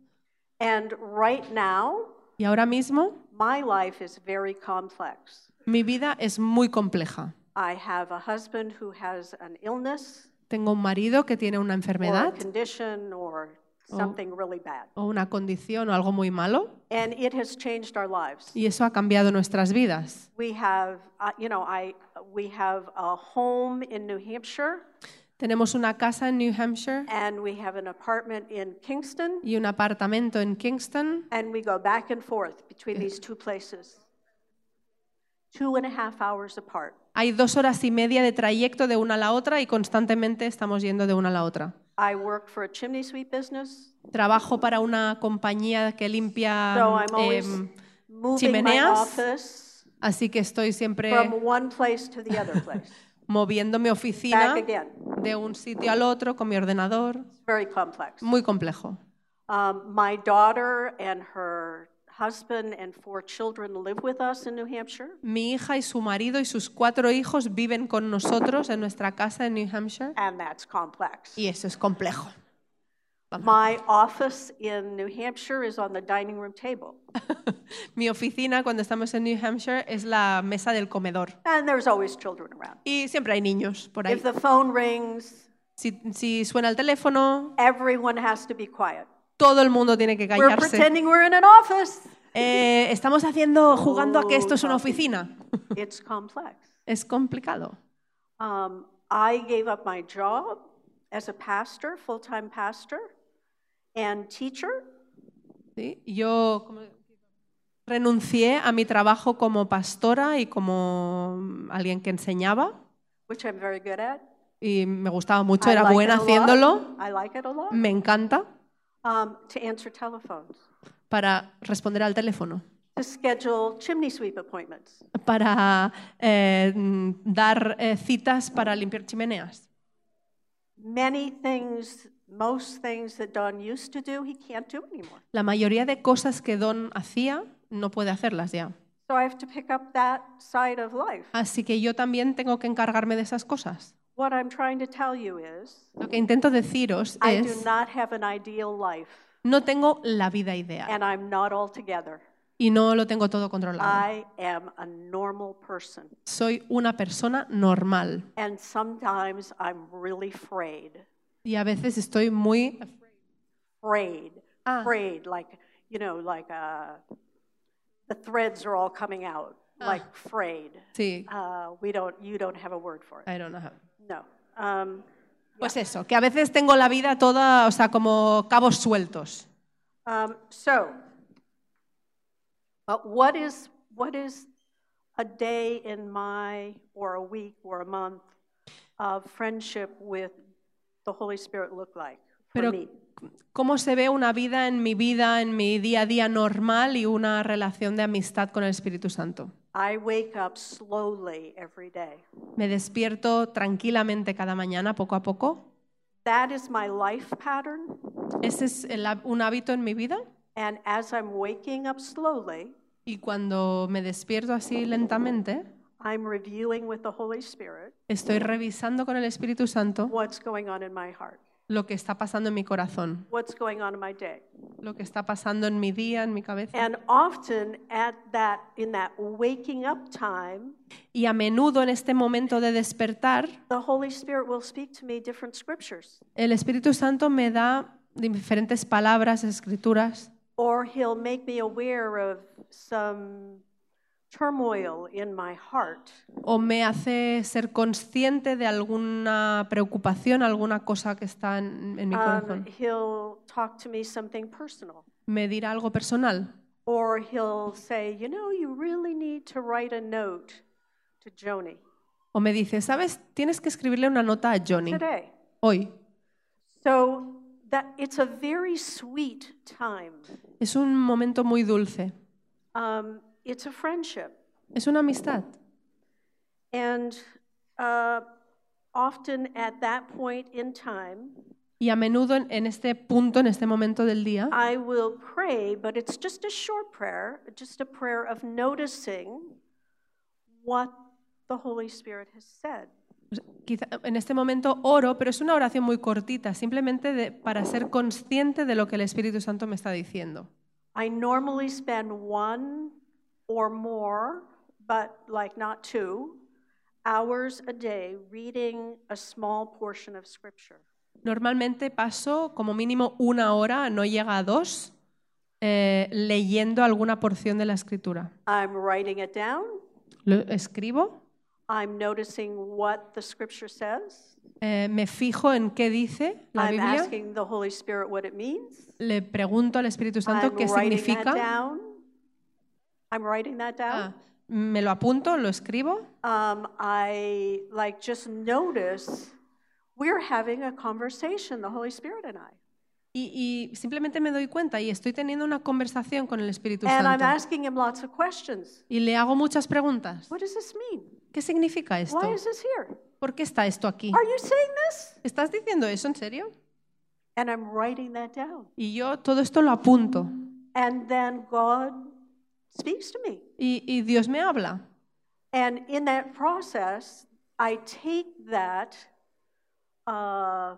And right now, Y ahora mismo my life is very complex. mi vida es muy compleja. I have a husband who has an illness Tengo un marido que tiene una or a enfermedad condition or something really bad. o una condición o algo muy malo And it has changed our lives. y eso ha cambiado nuestras vidas. We have, uh, you know, I, we have a home in New Hampshire Tenemos una casa en New Hampshire and we have an apartment in Kingston y un apartamento en Kingston and we go back and forth between these two places. Two and a half hours apart. Hay dos horas y media de trayecto de una a la otra y constantemente estamos yendo de una a la otra. I work for a chimney sweep business, Trabajo para una compañía que limpia so I'm always em, moving my chimeneas. office así que estoy siempre from one place to the other place. moviendo mi oficina Back again. de un sitio al otro con mi ordenador. It's very complex. Muy complejo. Um, my daughter and her husband and four children live with us in New Hampshire. Mi hija y su marido y sus cuatro hijos viven con nosotros en nuestra casa en New Hampshire and that's complex. y eso es complejo. My office in New Hampshire is on the dining room table, Mi oficina cuando estamos en New Hampshire es la mesa del comedor and there's always children around. y siempre hay niños por ahí. If the phone rings, Si, si suena el teléfono, everyone has to be quiet. Todo el mundo tiene que We're callarse. pretending we're in an office. Eh, estamos haciendo, jugando a que esto es una oficina. It's complex. Es complicado. Um, I gave up my job as a pastor, full time pastor, and teacher, ¿sí? Yo renuncié a mi trabajo como pastora y como alguien que enseñaba which I'm very good at. y me gustaba mucho, I era like buena it a lot. haciéndolo, I like it a lot. me encanta Um, to answer telephones, para responder al teléfono, to schedule chimney sweep appointments. para eh, dar eh, citas para limpiar chimeneas. Many things, most things that Don used to do, he can't do anymore. La mayoría de cosas que Don hacía no puede hacerlas ya. So I have to pick up that side of life. Así que yo también tengo que encargarme de esas cosas. What I'm trying to tell you is, Lo que intento deciros I do es, not have an ideal life, no tengo la vida ideal and I'm not all together. y no lo tengo todo controlado. I am a normal person. Soy una persona normal And sometimes I'm really afraid. y a veces estoy muy... Afraid. Ah. Afraid. Like, you know, like uh, the threads are all coming out. Like frayed. Sí, Uh, we don't, you don't have a word for it. I don't know. No. Um, Pues eso, que a veces tengo la vida toda, o sea, como cabos sueltos. Um, so, but what is what is a day in my or a week or a month of friendship with the Holy Spirit look like for Pero, me? ¿cómo se ve una vida en mi vida, en mi día a día normal y una relación de amistad con el Espíritu Santo? I wake up slowly every day. Me despierto tranquilamente cada mañana, poco a poco. That is my life pattern. Ese es el un hábito en mi vida. And as I'm waking up slowly, Y cuando me despierto así lentamente, I'm reviewing with the Holy Spirit estoy revisando con el Espíritu Santo what's going on in my heart, lo que está pasando en mi corazón, what's going on in my day. lo que está pasando en mi día, en mi cabeza. And often at that in that waking up time, Y a menudo en este momento de despertar, the Holy Spirit will speak to me different scriptures, el Espíritu Santo me da diferentes palabras, escrituras, or He'll make me aware of some turmoil in my heart, o me hace ser consciente de alguna preocupación, alguna cosa que está en, en mi um, corazón. He'll talk to me something personal, Me dirá algo personal. or He'll say, you know, you really need to write a note to Joni O me dice, ¿sabes? Tienes que escribirle una nota a Johnny today. hoy. So that it's a very sweet time. Es un momento muy dulce. Um, it's a friendship. Es una amistad. And uh, often at that point in time, Y a menudo en, este punto, en este momento del día, I will pray, but it's just a short prayer, just a prayer of noticing what the Holy Spirit has said. quizá en este momento oro, pero es una oración muy cortita, simplemente de- para ser consciente de lo que el Espíritu Santo me está diciendo. I normally spend one or more, but like not two, hours a day reading a small portion of Scripture. Normalmente paso como mínimo una hora, no llega a dos, eh, leyendo alguna porción de la escritura. I'm writing it down. Lo escribo, I'm noticing what the Scripture says. eh, me fijo en qué dice la I'm Biblia, asking the Holy Spirit what it means. le pregunto al Espíritu Santo I'm qué that significa, down. I'm writing that Ah, down. me lo apunto, lo escribo Um, I like just notice we're having a conversation, the Holy Spirit and I. y, y simplemente me doy cuenta y estoy teniendo una conversación con el Espíritu And I'm Santo. asking him lots of questions. Y le hago muchas preguntas. What does this mean? ¿Qué significa esto? Why is this here? ¿Por qué está esto aquí? Are you saying this? ¿Estás diciendo eso en serio? And I'm writing that down. Y yo todo esto lo apunto. And then God speaks to me. Y, y Dios me habla. And in that process, I take that uh,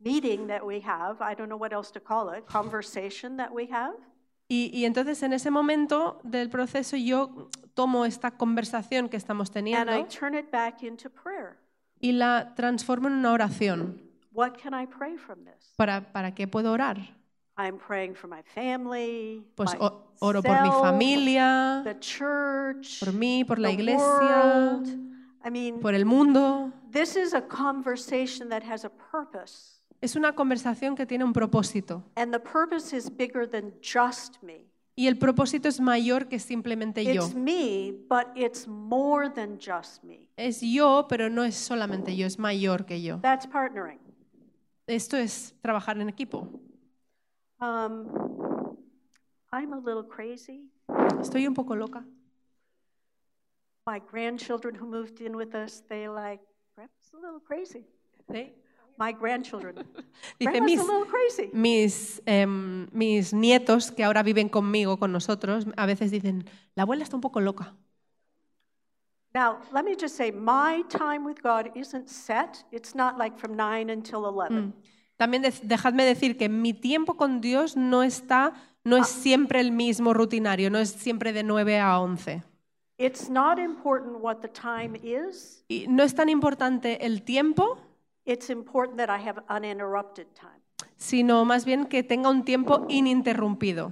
meeting that we have, I don't know what else to call it, conversation that we have, Y, y entonces en ese momento del proceso yo tomo esta conversación que estamos and I teniendo turn it back into prayer. y la transformo en una oración. What can I pray from this? ¿Para, para qué puedo orar? I'm praying for my family, Pues o- oro por mi myself, familia, the church, por mí, por la iglesia. I mean, por el mundo. this is a conversation that has a purpose. Es una conversación que tiene un propósito. And the purpose is bigger than just me. Y el propósito es mayor que simplemente yo. It's me, but it's more than just me. Es yo, pero no es solamente yo, es mayor que yo. That's partnering. Esto es trabajar en equipo. Um, I'm a little crazy. Estoy un poco loca. My grandchildren who moved in with us, they like, Grandma's a little crazy. ¿Sí? My grandchildren. Dice, mis, a little crazy. mis, em, mis nietos que ahora viven conmigo, con nosotros, a veces dicen, la abuela está un poco loca. Now, let me just say, my time with God isn't set. It's not like from 9 until 11. También dejadme decir que mi tiempo con Dios no está No es siempre el mismo rutinario, no es siempre de 9 a 11. It's not important what the time is, Y no es tan importante el tiempo, it's important that I have uninterrupted time. sino más bien que tenga un tiempo ininterrumpido.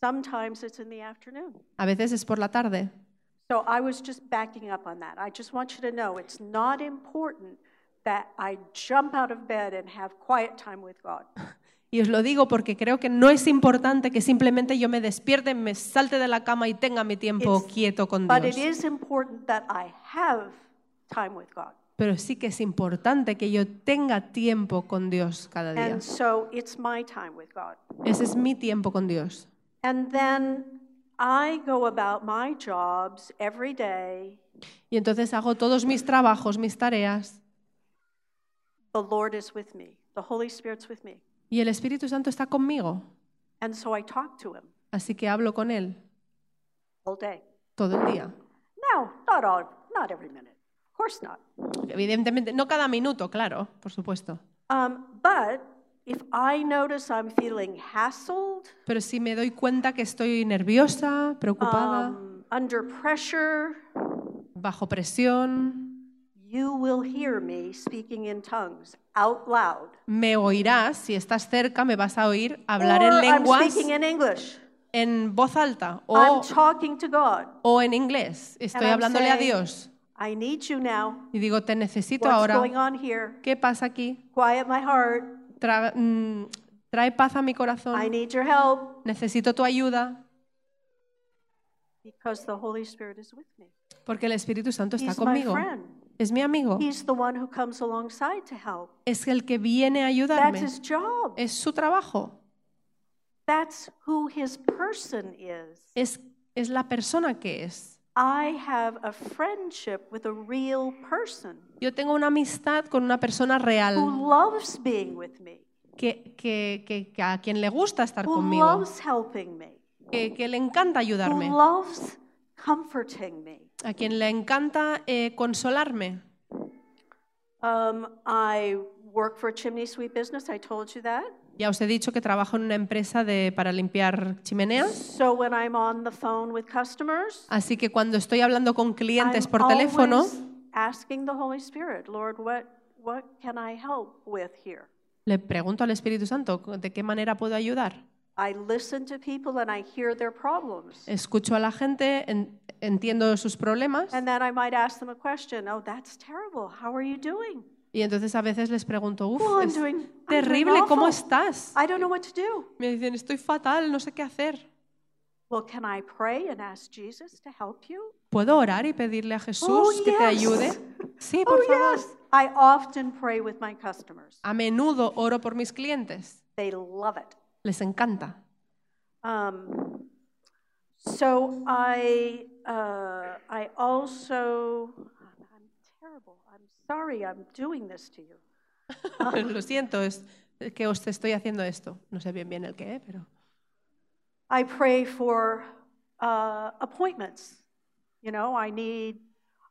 Sometimes it's in the afternoon. A veces es por la tarde. So I was just backing up on that. I just want you to know it's not important that I jump out of bed and have quiet time with God. Y os lo digo porque creo que no es importante que simplemente yo me despierte, me salte de la cama y tenga mi tiempo It's- quieto con But it Dios. is important that I have time with God. Pero sí que es importante que yo tenga tiempo con Dios cada día. And so it's my time with God. Ese es mi tiempo con Dios. And then I go about my jobs every day. Y entonces hago todos mis trabajos, mis tareas, The Lord is with me, the Holy Spirit's with me. y el Espíritu Santo está conmigo. And so I talk to Him Así que hablo con Él all day. todo el día. Now, not all, not every minute. Of course not. Evidentemente, no cada minuto, claro, por supuesto. Um, but if I notice I'm feeling hassled, Pero si me doy cuenta que estoy nerviosa, preocupada, um, under pressure, bajo presión, you will hear me speaking in tongues out loud. me oirás, si estás cerca, me vas a oír hablar or en I'm lenguas speaking in English. en voz alta I'm o, talking to God. o en inglés. Estoy I'm hablándole a saying, Dios I need you now. y digo, te necesito What's ahora. going on here? ¿Qué pasa aquí? Quiet my heart. Tra- mm, trae paz a mi I corazón. need your help Necesito tu ayuda because the Holy Spirit is with me. porque el Espíritu Santo está He's my conmigo. friend. Es mi amigo. He's the one who comes alongside to help. Es el que viene a That's ayudarme. his job. Es su trabajo. That's who his person is. Es, es la persona que es. I have a friendship with a real person Yo tengo una amistad con una persona who real loves being with me, que, que- que- que a quien le gusta estar who conmigo, loves helping me, que, que le encanta who ayudarme, loves comforting me. a quien le encanta eh, consolarme. Um, I work for a chimney sweep business. I told you that. Ya os he dicho que trabajo en una empresa de, para limpiar chimeneas, So when I'm on the phone with customers, así que cuando estoy hablando con clientes I'm por teléfono, asking the Holy Spirit, Lord, what what can I help with here? le pregunto al Espíritu Santo de qué manera puedo ayudar. I listen to people and I hear their problems. Escucho a la gente, en- entiendo sus problemas And then I might ask them a question. Oh, that's terrible. How are you doing? y entonces a veces les pregunto, uff, Well, I'm es doing, terrible, ¿cómo estás? I don't know what to do. Me dicen, estoy fatal, no sé qué hacer. Well, can I pray and ask Jesus to help you? ¿Puedo orar y pedirle a Jesús Oh, que te ayude? Sí, Oh, por favor. yes. I often pray with my customers. A menudo oro por mis clientes. They love it. Les encanta. Um, so I, uh, I also, I'm terrible. I'm sorry I'm doing this to you. Lo siento, es que os estoy haciendo esto. No sé bien bien el qué, pero... I pray for uh, appointments. You know, I need,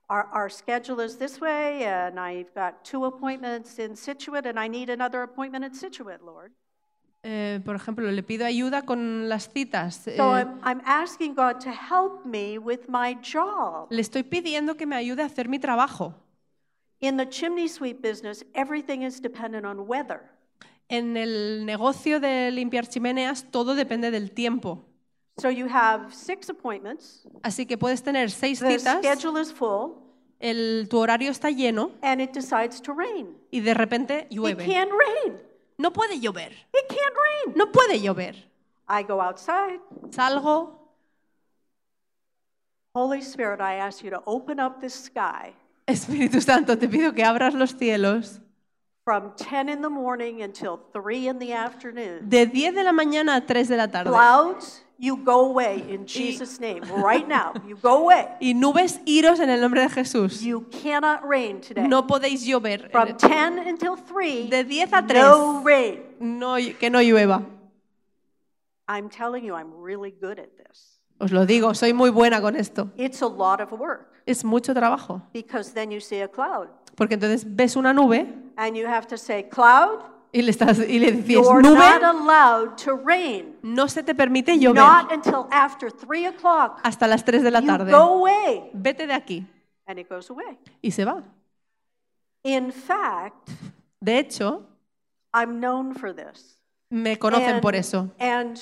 our, our schedule is this way, and I've got two appointments in Situate, and I need another appointment in Situate, Lord. Eh, por ejemplo, le pido ayuda con las citas. Eh, So I'm, I'm asking God to help me with my job. le estoy pidiendo que me ayude a hacer mi trabajo. In the chimney sweep business, everything is dependent on weather. En el negocio de limpiar chimeneas todo depende del tiempo. So you have six appointments, Así que puedes tener seis the citas, schedule is full, el, tu horario está lleno and it decides to rain. y de repente It llueve. can't rain. No puede llover. It can't rain. No puede llover. I go outside. Salgo, Holy Spirit, I ask you to open up this sky Espíritu Santo, te pido que abras los cielos from 10 in the morning until 3 in the afternoon. de 10 de la mañana a 3 de la tarde. Clouds, you go away in Jesus' name. Right now, you go away. Y nubes, iros en el nombre de Jesús. You cannot rain today. No podéis llover. From 10 until 3, De 10 a 3. no rain. No, que no llueva. I'm telling you, I'm really good at this. Os lo digo, soy muy buena con esto. It's a lot of work Es mucho trabajo. because then you see a cloud Porque entonces ves una nube and you have to say, Cloud, Y le, estás, y le decís, You're not nube, allowed to rain. no se te permite llover Not until after 3 o'clock. hasta las 3 de la You tarde. go away. Vete de aquí. And it goes away. Y se va. In fact, De hecho, I'm known for this. me conocen And- por eso. And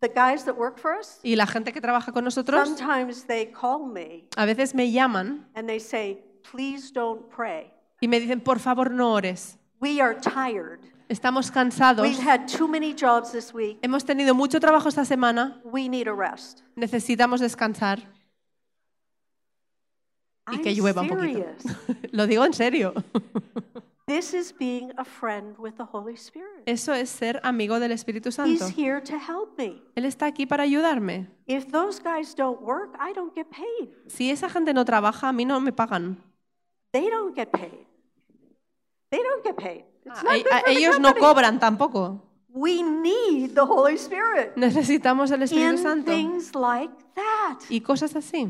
the guys that work for us, Y la gente que trabaja con nosotros, sometimes they call me a veces me llaman and they say, please don't pray. y me dicen, por favor, no ores. We are tired. Estamos cansados. We've had too many jobs this week. Hemos tenido mucho trabajo esta semana. We need a rest. Necesitamos descansar y I'm que llueva un poquito. serious. Lo digo en serio. This is being a friend with the Holy Spirit. Eso es ser amigo del Espíritu Santo. He's here to help me. Él está aquí para ayudarme. If those guys don't work, I don't get paid. Si esa gente no trabaja, a mí no me pagan. They don't get paid. They don't get paid. It's Ah, not a- good a- for the ellos no cobran tampoco. We need the Holy Spirit Necesitamos el Espíritu in Santo. things like that. Y cosas así.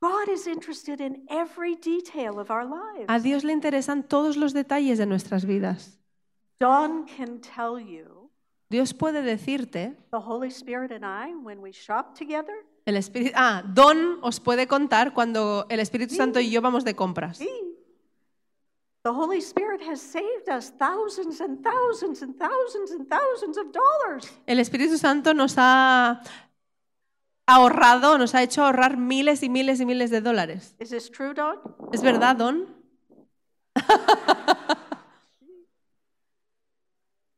God is interested in every detail of our lives. A Dios le interesan todos los detalles de nuestras vidas. Don can tell you, Dios puede decirte, the Holy Spirit and I, when we shop together, el Espíritu, ah, Don os puede contar cuando el Espíritu Santo y yo vamos de compras. the Holy Spirit has saved us thousands and thousands and thousands and thousands of dollars. El Espíritu Santo nos ha ahorrado, nos ha hecho ahorrar miles y miles y miles de dólares. Is this true, Don? ¿Es verdad, Don?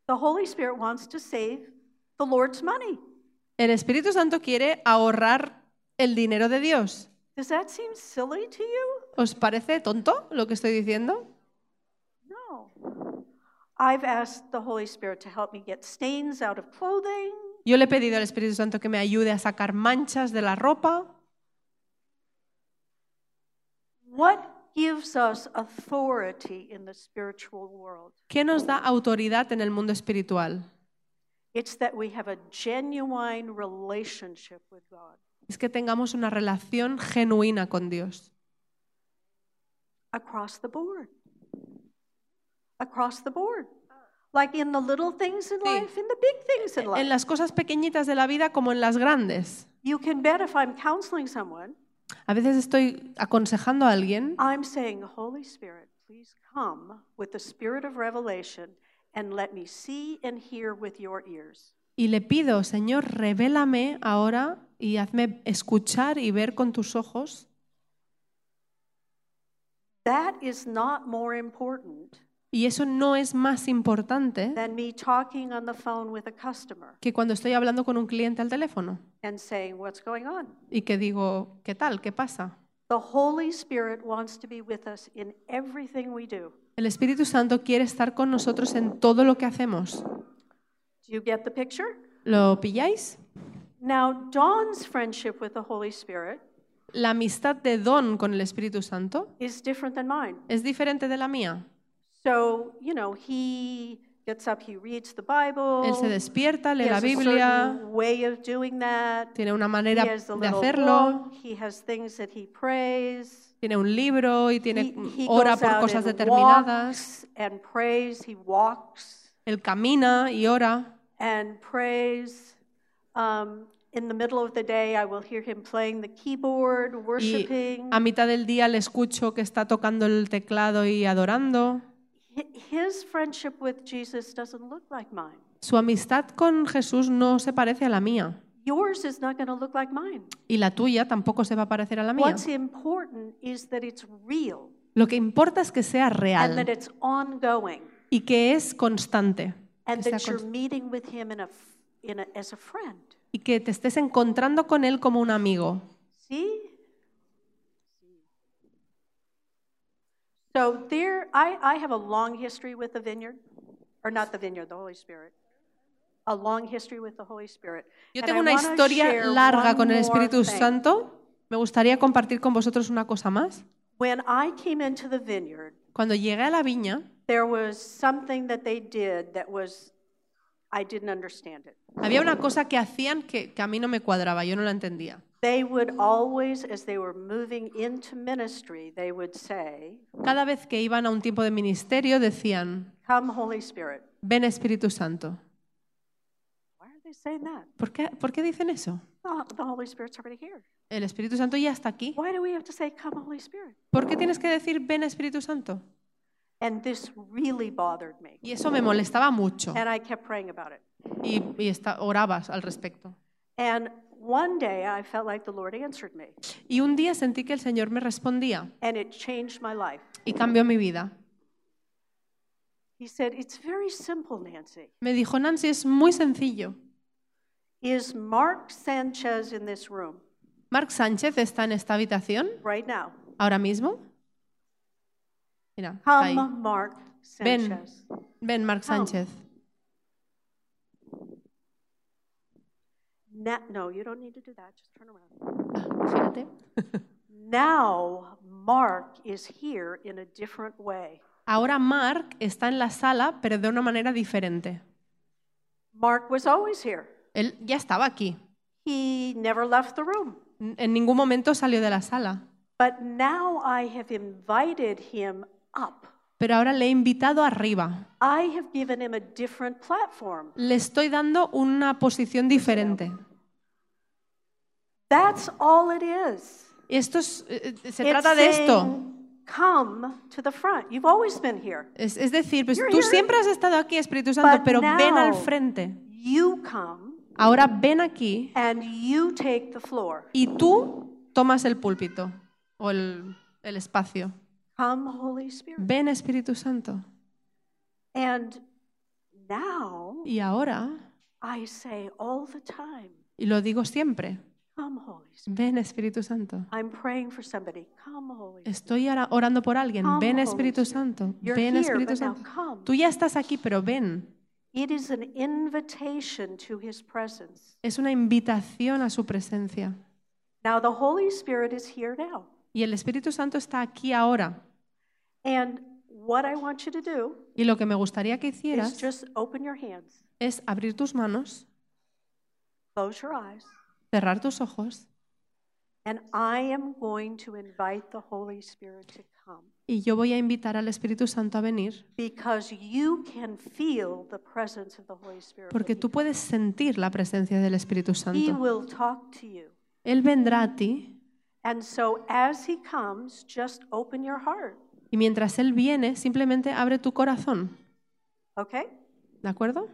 The Holy Spirit wants to save the Lord's money. El Espíritu Santo quiere ahorrar el dinero de Dios. Does that seem silly to you? ¿Os parece tonto lo que estoy diciendo? No. I've asked the Holy Spirit to help me get stains out of clothing. Yo le he pedido al Espíritu Santo que me ayude a sacar manchas de la ropa. What gives us authority in the spiritual world? ¿Qué nos da autoridad en el mundo espiritual? It's that we have a genuine relationship with God Es que tengamos una relación genuina con Dios. across the board. Across the board. Like in the little things in Sí. life, in the big things in En life. las cosas pequeñitas de la vida como en las grandes. You can bet if I'm counseling someone, A veces estoy aconsejando a alguien I'm saying, Holy Spirit, please come with the spirit of revelation and let me see and hear with your ears. y le pido, Señor, revélame ahora y hazme escuchar y ver con tus ojos. That is not more important Y eso no es más importante than me talking on the phone with a customer que cuando estoy hablando con un cliente al teléfono and saying, What's going on? y que digo, ¿qué tal? ¿Qué pasa? The Holy Spirit wants to be with us in everything we do. El Espíritu Santo quiere estar con nosotros en todo lo que hacemos. Do you get the picture? ¿Lo pilláis? Now, Dawn's friendship with the Holy Spirit La amistad de Don con el Espíritu Santo is different than mine. es diferente de la mía. So, you know, he gets up, he reads the Bible. Él se despierta, He lee la has a Biblia, way of doing that. tiene una He manera has a de hacerlo, book. He has things that he prays. Tiene un libro y tiene he ora por cosas determinadas. and prays. He walks Él camina y ora. and prays. Um, in the middle of the day, I will hear him playing the keyboard, Y a mitad del día le escucho que está tocando el teclado y adorando. Hi- His friendship with Jesus doesn't look like mine. Su amistad con Jesús no se parece a la mía. Yours is not going to look like mine. Y la tuya tampoco se va a parecer a la mía. What's important is that it's real Lo que importa es que sea and that real it's ongoing y que es constante. and que that you're const- meeting with him in a, f- in a, as a friend. y que te estés encontrando con él como un amigo. See? So there, I, I have a long history with the vineyard, or not the vineyard, the Holy Spirit. Yo tengo una historia larga con el Espíritu. Santo. Me gustaría compartir con vosotros una cosa más. When I came into the vineyard, Cuando llegué a la viña, there was something that they did that was, I didn't understand it. había una cosa que hacían que, que a mí no me cuadraba, yo no la entendía. they would always, as they were moving into ministry, they would say, Cada vez que iban a un tiempo de ministerio decían, Come, Holy Spirit. ven Espíritu Santo. Why are they saying that? ¿Por qué, por qué dicen eso? Oh, the Holy Spirit's already here. El Espíritu Santo ya está aquí. Why do we have to say, Come, Holy Spirit? ¿Por qué tienes que decir ven Espíritu Santo? And this really bothered me. Y eso me molestaba mucho. And I kept praying about it. Y, y esta- orabas al respecto. And one day I felt like the Lord answered me, Y un día sentí que el Señor me respondía and it changed my life. y cambió mi vida. He said, It's very simple, Nancy. Me dijo, Nancy, es muy sencillo. Is Mark Sanchez in this room Mark Sánchez está en esta habitación right now? ahora mismo. Mira, está ahí. Come, Mark Ven. Sanchez. Ven, Mark Come. Sánchez. Na- no, you don't need to do that. Just turn around. Ah, gírate. Now, Mark is here in a different way. Ahora Mark está en la sala, pero de una manera diferente. Mark was always here. Él ya estaba aquí. He never left the room. En ningún momento salió de la sala. But now I have invited him up. Pero ahora le he invitado arriba. I have given him a different platform. Le estoy dando una posición diferente. That's all it is. Esto es- eh, eh, se It's trata de esto. Come to the front. You've always been here. Es, es decir, pues You're tú here. siempre has estado aquí, Espíritu Santo, But pero ven al frente. You come Ahora ven aquí and you take the floor. y tú tomas el púlpito o el, el espacio. Come, Holy Spirit. Ven, Espíritu Santo. And now Y ahora, I say all the time, y lo digo siempre, Come, Holy Spirit. ven, Espíritu Santo. I'm praying for somebody. Come, Holy Spirit. Estoy ora- orando por alguien. Come, Ven, Espíritu. Santo. Ven, Espíritu Santo. Tú ya estás aquí, pero ven. It is an invitation to His presence. Es una invitación a su presencia. Now, the Holy Spirit is here now. Y el Espíritu Santo está aquí ahora. And what I want you to do Y lo que me gustaría que is hicieras just open your hands, es abrir tus manos, close your eyes, cerrar tus ojos and I am going to invite the Holy Spirit to come y yo voy a invitar al Espíritu Santo a venir porque tú puedes sentir la presencia del Espíritu Santo. Él vendrá a ti And so as He comes, just open your heart, y mientras Él viene, simplemente abre tu corazón. okay? ¿De acuerdo?